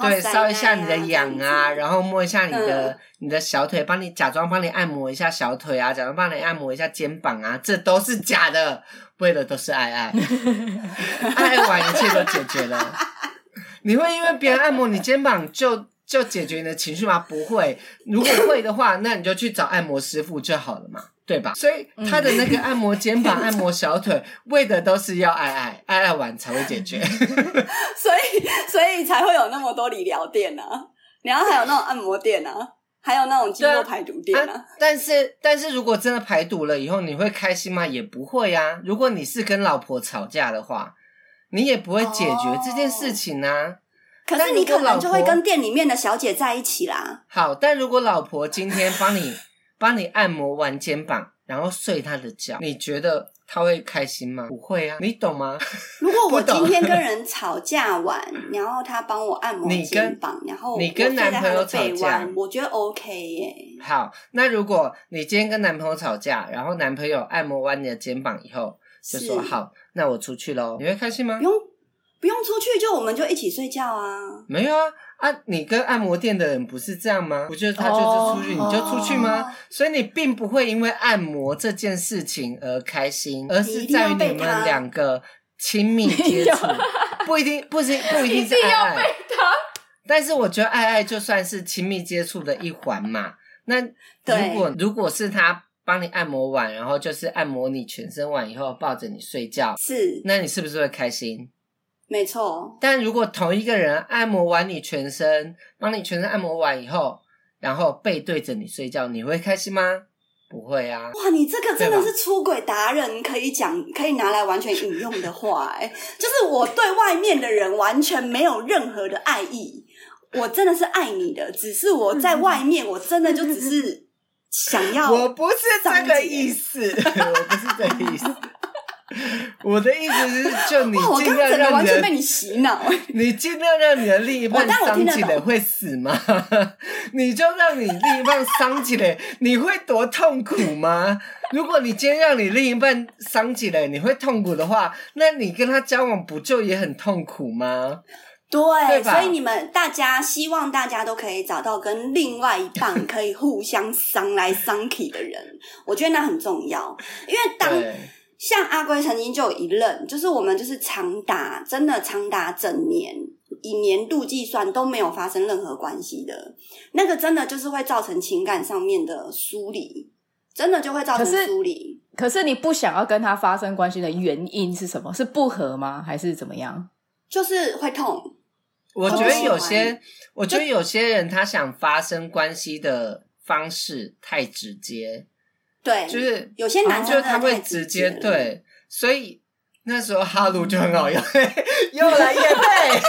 对，烧一下你的痒啊，然后摸一下你的、嗯、你的小腿，帮你假装帮你按摩一下小腿啊，假装帮你按摩一下肩膀啊，这都是假的，为的都是爱爱，爱爱完一切都解决了。你会因为别人按摩你肩膀就？就解决你的情绪吗？不会。如果会的话，那你就去找按摩师傅就好了嘛，对吧？所以他的那个按摩肩膀、按摩小腿，为的都是要爱爱，爱爱完才会解决。所以，所以才会有那么多理疗店啊，然后还有那种按摩店啊，还有那种肌肉排毒店啊。啊但是，但是如果真的排毒了以后，你会开心吗？也不会啊。如果你是跟老婆吵架的话，你也不会解决这件事情啊。可是你可能就会跟店里面的小姐在一起啦。好，但如果老婆今天帮你 帮你按摩完肩膀，然后睡她的觉，你觉得她会开心吗？不会啊，你懂吗？如果我今天跟人吵架完，然后他帮我按摩肩膀，然后你跟男朋友吵架，我觉得 OK 耶。好，那如果你今天跟男朋友吵架，然后男朋友按摩完你的肩膀以后，就说好，那我出去喽，你会开心吗？不用。不用出去，就我们就一起睡觉啊。没有啊啊！你跟按摩店的人不是这样吗？不就是他就是出去，oh, 你就出去吗？Oh. 所以你并不会因为按摩这件事情而开心，而是在于你们两个亲密接触，不一定，不是不一定是爱爱。但是我觉得爱爱就算是亲密接触的一环嘛。那如果如果是他帮你按摩完，然后就是按摩你全身完以后抱着你睡觉，是，那你是不是会开心？没错，但如果同一个人按摩完你全身，帮你全身按摩完以后，然后背对着你睡觉，你会开心吗？不会啊！哇，你这个真的是出轨达人，可以讲，可以拿来完全引用的话，哎，就是我对外面的人完全没有任何的爱意，我真的是爱你的，只是我在外面，我真的就只是想要，我不是这个意思，我不是这个意思。我的意思是，就你尽量让完全被你洗脑。你尽量让你的另一半伤起来会死吗？你就让你另一半伤起来，你会多痛苦吗？如果你今天让你另一半伤起来，你会痛苦的话，那你跟他交往不就也很痛苦吗？对，对？所以你们大家希望大家都可以找到跟另外一半可以互相伤来伤去的人，我觉得那很重要，因为当。像阿龟曾经就有一任，就是我们就是长达真的长达整年，以年度计算都没有发生任何关系的，那个真的就是会造成情感上面的疏离，真的就会造成疏离。可是你不想要跟他发生关系的原因是什么？是不和吗？还是怎么样？就是会痛。我觉得有些，我觉得有些人他想发生关系的方式太直接。对，就是有些男生就是他会直接对，所以那时候哈鲁就很好用，又来业配。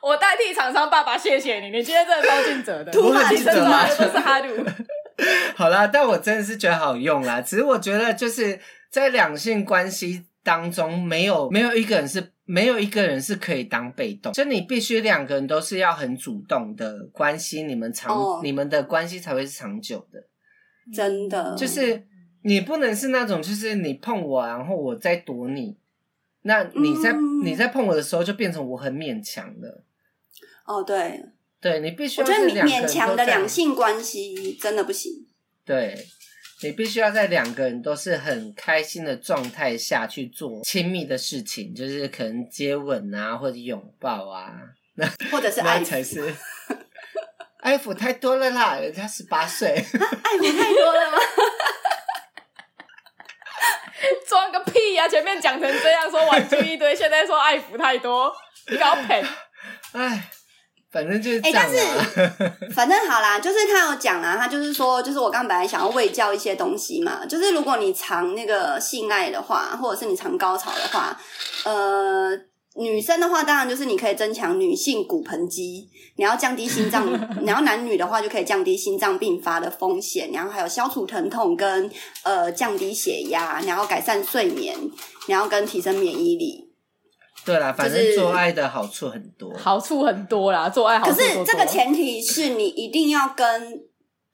我代替厂商爸爸谢谢你，你今天真的超尽责的，不是尽责吗？都是哈鲁。好啦，但我真的是觉得好用啦。只是我觉得就是在两性关系当中，没有没有一个人是没有一个人是可以当被动，就你必须两个人都是要很主动的关系，你们长、oh. 你们的关系才会是长久的。真的，就是你不能是那种，就是你碰我，然后我再躲你。那你在、嗯、你在碰我的时候，就变成我很勉强的。哦，对，对你必须要我觉得勉强的两性关系真的不行。对，你必须要在两个人都是很开心的状态下去做亲密的事情，就是可能接吻啊，或者拥抱啊，那或者是爱才是。爱抚太多了啦，人家十八岁。爱抚太多了吗？装个屁呀、啊！前面讲成这样，说玩具一堆，现在说爱抚太多，你搞赔。哎，反正就是。哎、欸，但是 反正好啦，就是他有讲啦，他就是说，就是我刚本来想要喂教一些东西嘛，就是如果你常那个性爱的话，或者是你常高潮的话，呃。女生的话，当然就是你可以增强女性骨盆肌，你要降低心脏，然后男女的话就可以降低心脏病发的风险，然后还有消除疼痛跟呃降低血压，然后改善睡眠，然后跟提升免疫力。对啦，反正做爱的好处很多，好处很多啦，做爱好处多多。可是这个前提是你一定要跟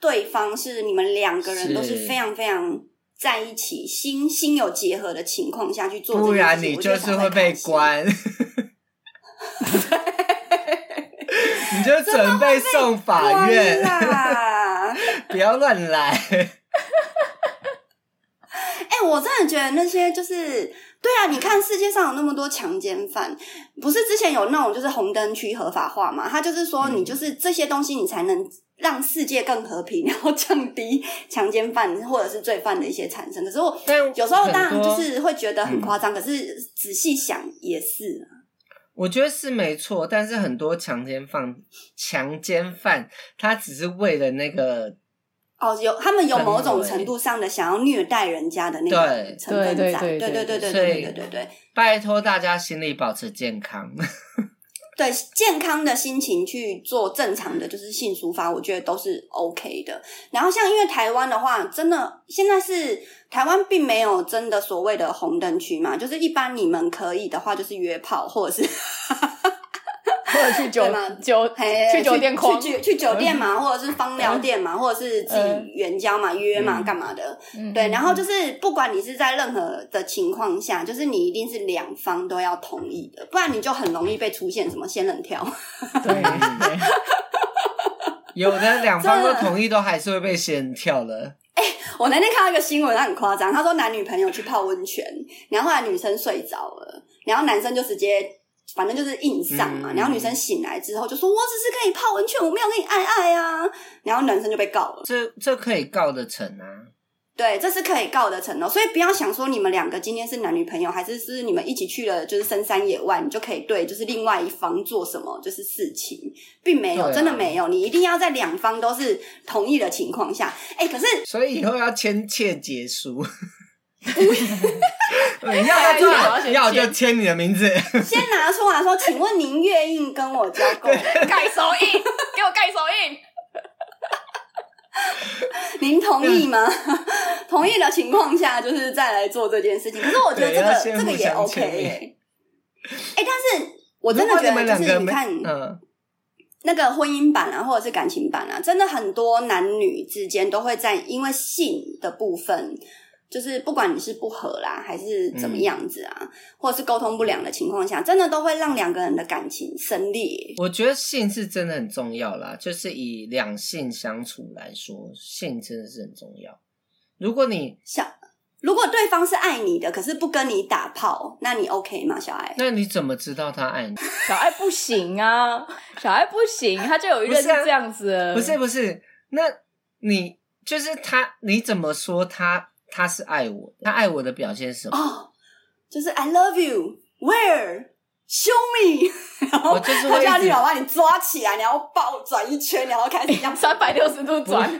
对方是你们两个人都是非常非常在一起，心心有结合的情况下去做，不然你就是会被关。你就准备送法院啦！不要乱来。哎、欸，我真的觉得那些就是对啊！你看世界上有那么多强奸犯，不是之前有那种就是红灯区合法化嘛？他就是说，你就是这些东西，你才能让世界更和平，然后降低强奸犯或者是罪犯的一些产生。可是我有时候当然就是会觉得很夸张，可是仔细想也是。我觉得是没错，但是很多强奸犯、强奸犯，他只是为了那个哦，有他们有某种程度上的想要虐待人家的那个成分在，对对对对对对对对对对对。拜托大家心里保持健康。对健康的心情去做正常的就是性抒发，我觉得都是 OK 的。然后像因为台湾的话，真的现在是台湾并没有真的所谓的红灯区嘛，就是一般你们可以的话，就是约炮或者是。或者去酒酒去酒店去去去酒店嘛，或者是芳疗店嘛，或者是自己援交嘛，约嘛，干嘛的？对，然后就是不管你是在任何的情况下，就是你一定是两方都要同意的，不然你就很容易被出现什么仙人跳。对，有的两方都同意，都还是会被仙人跳了。哎，我那天看到一个新闻，他很夸张，他说男女朋友去泡温泉，然后后来女生睡着了，然后男生就直接。反正就是硬上嘛，然后女生醒来之后就说：“我只是跟你泡温泉，我没有跟你爱爱啊。”然后男生就被告了。这这可以告得成啊？对，这是可以告得成哦。所以不要想说你们两个今天是男女朋友，还是是你们一起去了就是深山野外，你就可以对就是另外一方做什么就是事情，并没有，真的没有。你一定要在两方都是同意的情况下。哎，可是所以以后要签切结书。你要就要就签你的名字，先拿出来说，请问您愿意跟我交工？盖手印，给我盖手印。您同意吗？同意的情况下，就是再来做这件事情。可是我觉得这个这个也 OK 哎。哎，但是我真的觉得，就是你看，嗯，那个婚姻版啊，或者是感情版啊，真的很多男女之间都会在因为性的部分。就是不管你是不和啦，还是怎么样子啊，嗯、或者是沟通不良的情况下，真的都会让两个人的感情生裂。我觉得性是真的很重要啦，就是以两性相处来说，性真的是很重要。如果你想，如果对方是爱你的，可是不跟你打炮，那你 OK 吗，小爱？那你怎么知道他爱你？小爱不行啊，小爱不行，他就有一个是这样子。不是、啊、不是不是，那你就是他，你怎么说他？他是爱我的，他爱我的表现是什么？哦，就是 I love you. Where? Show me. 然后就是他叫你老把你抓起来，然后抱转一圈，然后开始这样 三百六十度转。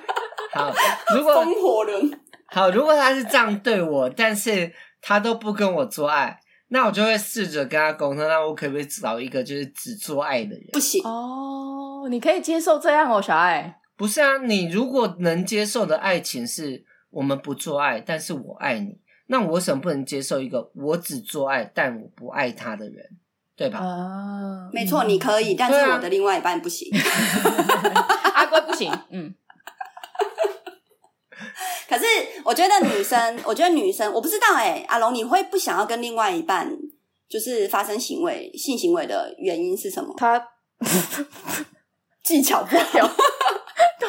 好，如果风火轮。好，如果他是这样对我，但是他都不跟我做爱，那我就会试着跟他沟通，那我可不可以找一个就是只做爱的人？不行哦，你可以接受这样哦，小爱。不是啊，你如果能接受的爱情是。我们不做爱，但是我爱你。那我为什么不能接受一个我只做爱，但我不爱他的人？对吧？啊，没错，你可以，但是我的另外一半不行。阿龟不行。嗯。可是我觉得女生，我觉得女生，我不知道哎、欸，阿龙，你会不想要跟另外一半就是发生行为、性行为的原因是什么？他技巧不好。对。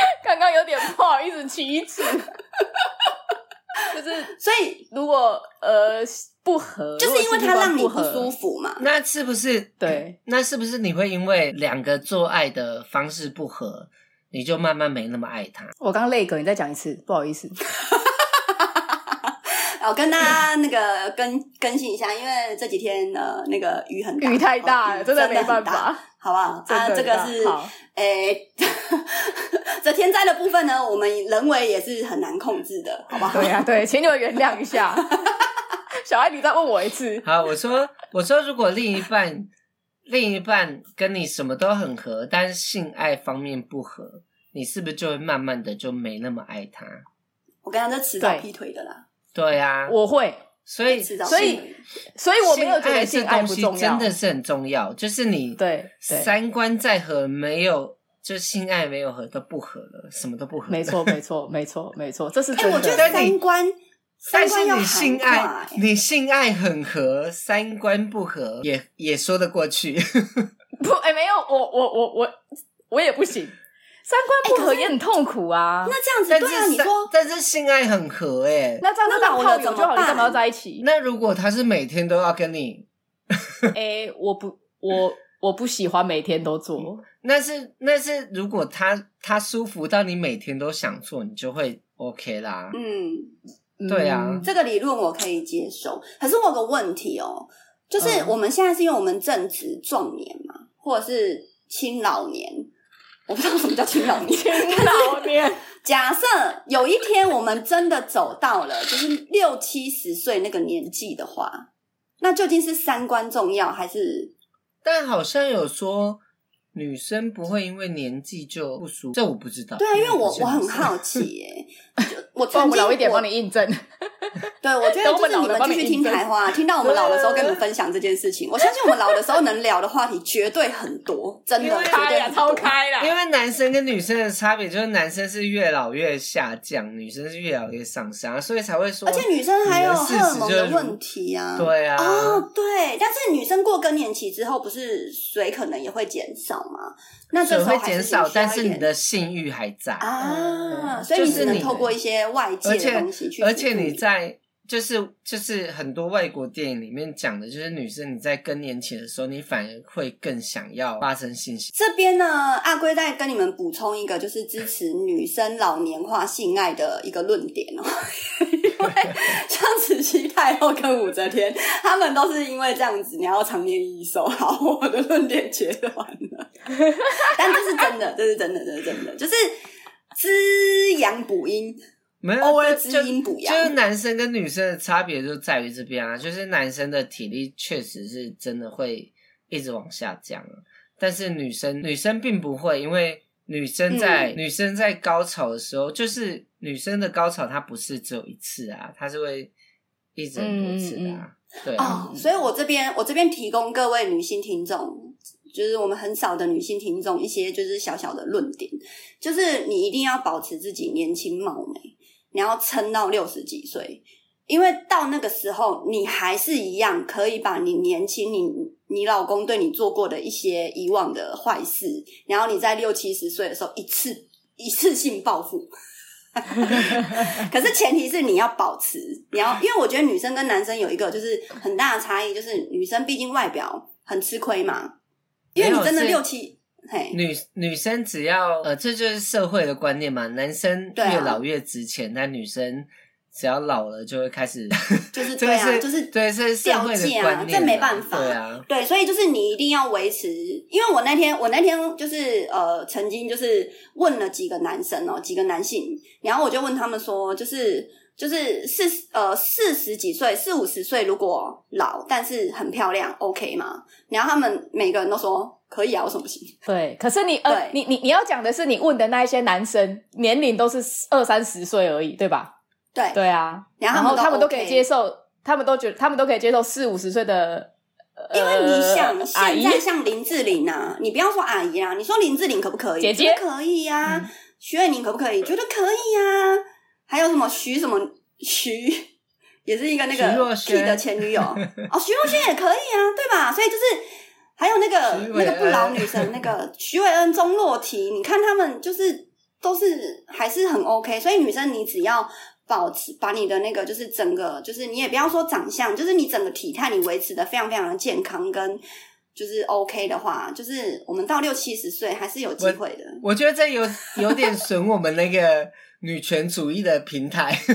刚刚有点不好意思启齿，就是所以如果呃不合，就是因为他让你不舒服嘛。那是不是对？那是不是你会因为两个做爱的方式不合，你就慢慢没那么爱他？我刚刚累个，你再讲一次，不好意思。我跟大家那个更更新一下，因为这几天呃那个雨很大，雨太大了，哦、真的没办法，好不好？啊，这个是诶。这天灾的部分呢，我们人为也是很难控制的，好不好？对呀、啊，对，请你们原谅一下。小爱，你再问我一次。好，我说，我说，如果另一半，另一半跟你什么都很合，但是性爱方面不合，你是不是就会慢慢的就没那么爱他？我跟他这迟早劈腿的啦。对呀、啊，我会。所以所以所以我没有觉得性爱不重要，真的是很重要。就是你对三观再合，没有就性爱没有合都不合了，什么都不合。没错，没错，没错，没错，这是真的。我觉得三观。但是你性爱，你性爱很合，三观不合也也说得过去。不，哎、欸，没有，我我我我我也不行，三观不合也很痛苦啊。欸、那这样子，对啊，你说，但是性爱很合、欸，哎，那这样子当炮友就好，你干嘛要在一起？那如果他是每天都要跟你，哎、欸，我不，我我不喜欢每天都做。那是那是如果他他舒服到你每天都想做，你就会 OK 啦。嗯。对啊、嗯，这个理论我可以接受。可是我有个问题哦，就是我们现在是因为我们正值壮年嘛，或者是青老年，我不知道什么叫青老年。青老年，假设有一天我们真的走到了就是六七十岁那个年纪的话，那究竟是三观重要还是？但好像有说。女生不会因为年纪就不舒服，这我不知道。对啊，因为我我很好奇耶，我曾经我们老一点帮你印证。对，我觉得就是你们继续听台花，听到我们老的时候跟你们分享这件事情。我相信我们老的时候能聊的话题绝对很多，真的绝对超开了。因为男生跟女生的差别就是男生是越老越下降，女生是越老越上升，所以才会说。而且女生还有荷尔蒙的问题啊。对啊。哦，对，但是女生过更年期之后，不是水可能也会减少吗。那这时候会减少，但是你的性欲还在啊，所以你只能透过一些外界的东西去，而且你在就是就是很多外国电影里面讲的，就是女生你在更年期的时候，你反而会更想要发生性行为。这边呢，阿龟再跟你们补充一个，就是支持女生老年化性爱的一个论点哦。因为像慈禧太后跟武则天，他们都是因为这样子，你要长年益寿。好，我的论点结完了，但这是真的，这是真的，这是真的，就是滋阳补阴，没有，偶尔滋阴补阳。就是男生跟女生的差别就在于这边啊，就是男生的体力确实是真的会一直往下降，但是女生女生并不会，因为。女生在、嗯、女生在高潮的时候，就是女生的高潮，它不是只有一次啊，它是会一直很多次的、啊，嗯、对啊。哦，所以我这边我这边提供各位女性听众，就是我们很少的女性听众一些就是小小的论点，就是你一定要保持自己年轻貌美，你要撑到六十几岁，因为到那个时候，你还是一样可以把你年轻你。你老公对你做过的一些以往的坏事，然后你在六七十岁的时候一次一次性报复。可是前提是你要保持，你要，因为我觉得女生跟男生有一个就是很大的差异，就是女生毕竟外表很吃亏嘛，因为你真的六七，嘿，女女生只要呃，这就是社会的观念嘛，男生越老越值钱，啊、但女生。只要老了就会开始 就是对啊，就是对，是掉价啊，这没办法，对啊，对，所以就是你一定要维持，因为我那天我那天就是呃，曾经就是问了几个男生哦，几个男性，然后我就问他们说，就是就是四呃四十几岁四五十岁如果老但是很漂亮，OK 吗？然后他们每个人都说可以啊，为什么不行？对，可是你呃，你你你要讲的是你问的那一些男生年龄都是二三十岁而已，对吧？对对啊，然后他们都可以接受，他们都觉得他们都可以接受四五十岁的，因为你想现在像林志玲啊，你不要说阿姨啊，你说林志玲可不可以？姐姐可以呀，徐伟宁可不可以？觉得可以呀。还有什么徐什么徐，也是一个那个 P 的前女友 哦，徐若瑄也可以啊，对吧？所以就是还有那个那个不老女神那个徐伟恩、钟若缇，你看他们就是都是还是很 OK，所以女生你只要。保持把你的那个就是整个就是你也不要说长相，就是你整个体态你维持的非常非常的健康跟就是 OK 的话，就是我们到六七十岁还是有机会的。我，我觉得这有有点损我们那个女权主义的平台。哎、欸，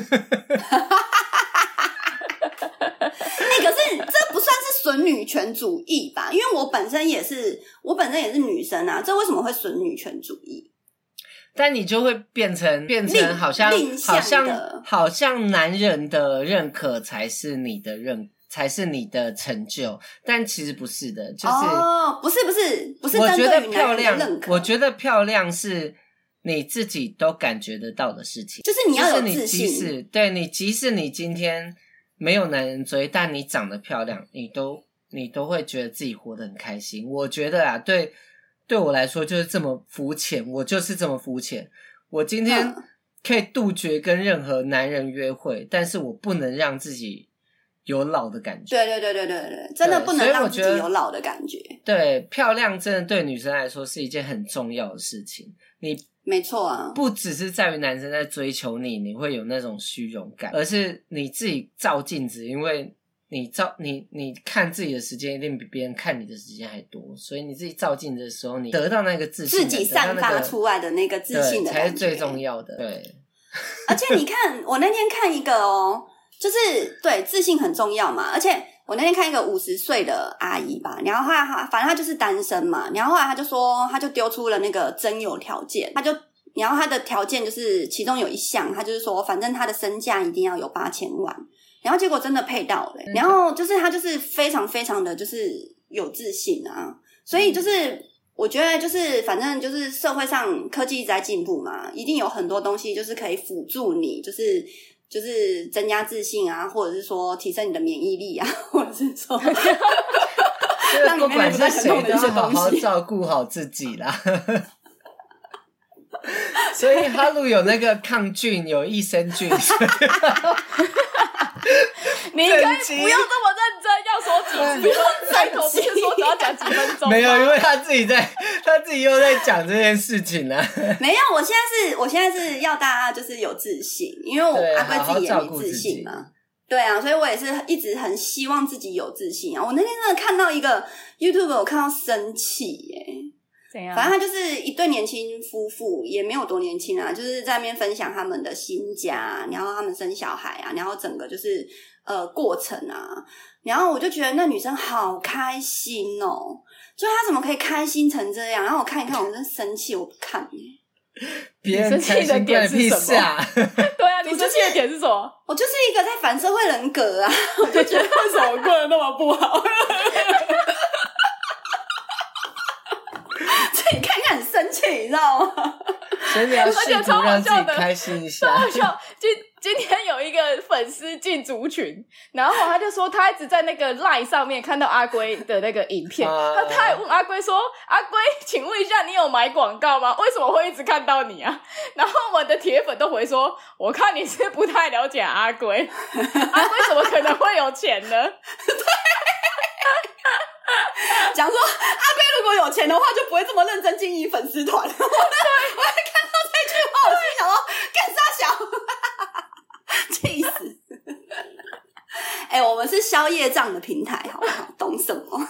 可是这不算是损女权主义吧？因为我本身也是我本身也是女生啊，这为什么会损女权主义？但你就会变成变成好像好像好像男人的认可才是你的认才是你的成就，但其实不是的，就是哦，不是不是不是。我觉得漂亮，我觉得漂亮是你自己都感觉得到的事情，就是你要有自信。即使对你，即使你今天没有男人追，但你长得漂亮，你都你都会觉得自己活得很开心。我觉得啊，对对我来说就是这么肤浅，我就是这么肤浅。我今天可以杜绝跟任何男人约会，但是我不能让自己有老的感觉。对对对对对对，真的不能让自己有老的感觉。对，漂亮真的对女生来说是一件很重要的事情。你没错啊，不只是在于男生在追求你，你会有那种虚荣感，而是你自己照镜子，因为你照你你看自己的时间一定比别人看你的时间还多，所以你自己照镜子的时候，你得到那个自信，自己散发出来的那个自信的才是最重要的。对，而且你看，我那天看一个哦，就是对自信很重要嘛，而且。我那天看一个五十岁的阿姨吧，然后她反正她就是单身嘛，然后后来她就说，她就丢出了那个征友条件，她就然后她的条件就是其中有一项，她就是说，反正她的身价一定要有八千万，然后结果真的配到了，然后就是她就是非常非常的就是有自信啊，所以就是我觉得就是反正就是社会上科技一直在进步嘛，一定有很多东西就是可以辅助你，就是。就是增加自信啊，或者是说提升你的免疫力啊，或者是说，让你不管是谁都要好好照顾好自己啦。所以哈鲁有那个抗菌，有益生菌。你可以不用这么认真，要说几不用开头，不是说只要讲几分钟。没有，因为他自己在，他自己又在讲这件事情呢、啊。没有，我现在是，我现在是要大家就是有自信，因为我阿贵自己也没自信嘛。对啊，所以我也是一直很希望自己有自信啊。我那天真的看到一个 YouTube，我看到生气耶。怎样？反正他就是一对年轻夫妇，也没有多年轻啊，就是在那边分享他们的新家，然后他们生小孩啊，然后整个就是呃过程啊，然后我就觉得那女生好开心哦，就她怎么可以开心成这样？然后我看一看，我真生气，我不看。别人生气的点是什么？对啊，你生气的点是什么？我就是一个在反社会人格啊，我就觉得 为什么过得那么不好？生气，你知道吗？真的要试图让自己开心一下。超好笑！今今天有一个粉丝进族群，然后他就说他一直在那个 line 上面看到阿龟的那个影片，他他还问阿龟说：“阿龟，请问一下，你有买广告吗？为什么会一直看到你啊？” 然后我的铁粉都回说：“我看你是不太了解阿龟，阿龟怎么可能会有钱呢？”对。讲说阿龟如果有钱的话，就不会这么认真经营粉丝团。我还看到这句话，我心想说干啥小，气死！哎、欸，我们是宵夜账的平台，好不好？懂什么？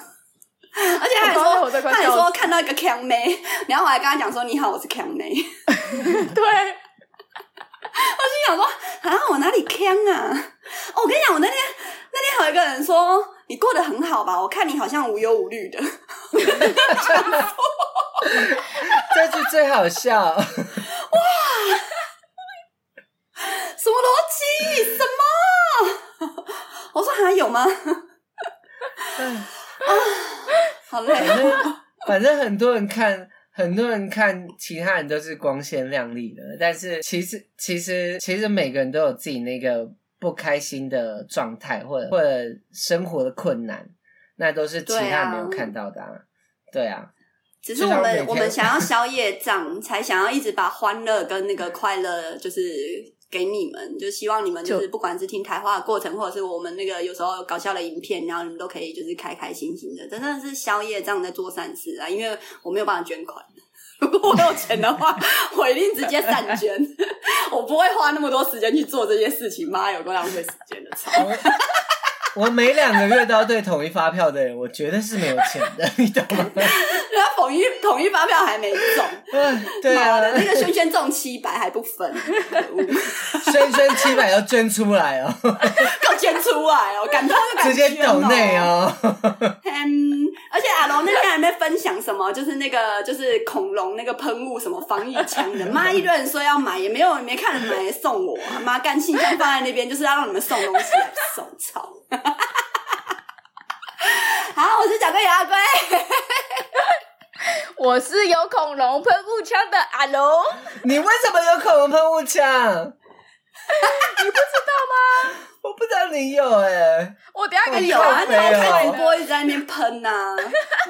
而且他还说，他还说看到一个强妹，然后我还跟他讲说：“你好，我是强妹。”对，我心想说啊，我哪里强啊？哦，我跟你讲，我那天那天还有一个人说。你过得很好吧？我看你好像无忧无虑的。这句最好笑。哇！什么逻辑？什么？我说还有吗？啊，好累。反正反正很多人看，很多人看其他人都是光鲜亮丽的，但是其实其实其实每个人都有自己那个。不开心的状态，或者或者生活的困难，那都是其他人没有看到的啊。对啊，对啊，只是我们我们想要 宵夜帐，才想要一直把欢乐跟那个快乐，就是给你们，就希望你们就是不管是听台话的过程，或者是我们那个有时候搞笑的影片，然后你们都可以就是开开心心的，真的是宵夜帐在做善事啊！因为我没有办法捐款。如果我有钱的话，我一定直接散捐。我不会花那么多时间去做这些事情，妈，有够浪费时间的。操！我每两个月都要对统一发票的人，我绝对是没有钱的，你懂吗？然后统一统一发票还没中，对啊，那个轩轩中七百还不分，轩轩七百要捐出来哦，要捐出来哦，感动就感、哦、直接抖内哦。嗯，而且阿龙那天还没分享什么，就是那个就是恐龙那个喷雾什么防疫枪的，妈一堆人说要买，也没有没看人买送我，妈干信箱放在那边，就是要让你们送东西来送，操！好，我是小龟有阿龟，我是有恐龙喷雾枪的阿龙。你为什么有恐龙喷雾枪？你不知道吗？我不知道你有哎、欸，我等下给你有啊，没有他开直播一直在那边喷呐。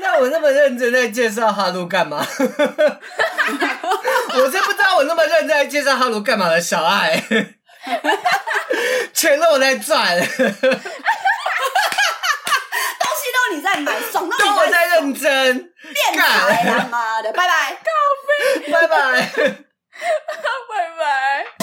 那我那么认真在介绍哈喽干嘛？我真不知道我那么认真在介绍哈喽干嘛的小爱，钱都我在赚，东西都你在买，爽到都我在认真，变态他妈的，拜拜，拜拜。拜拜。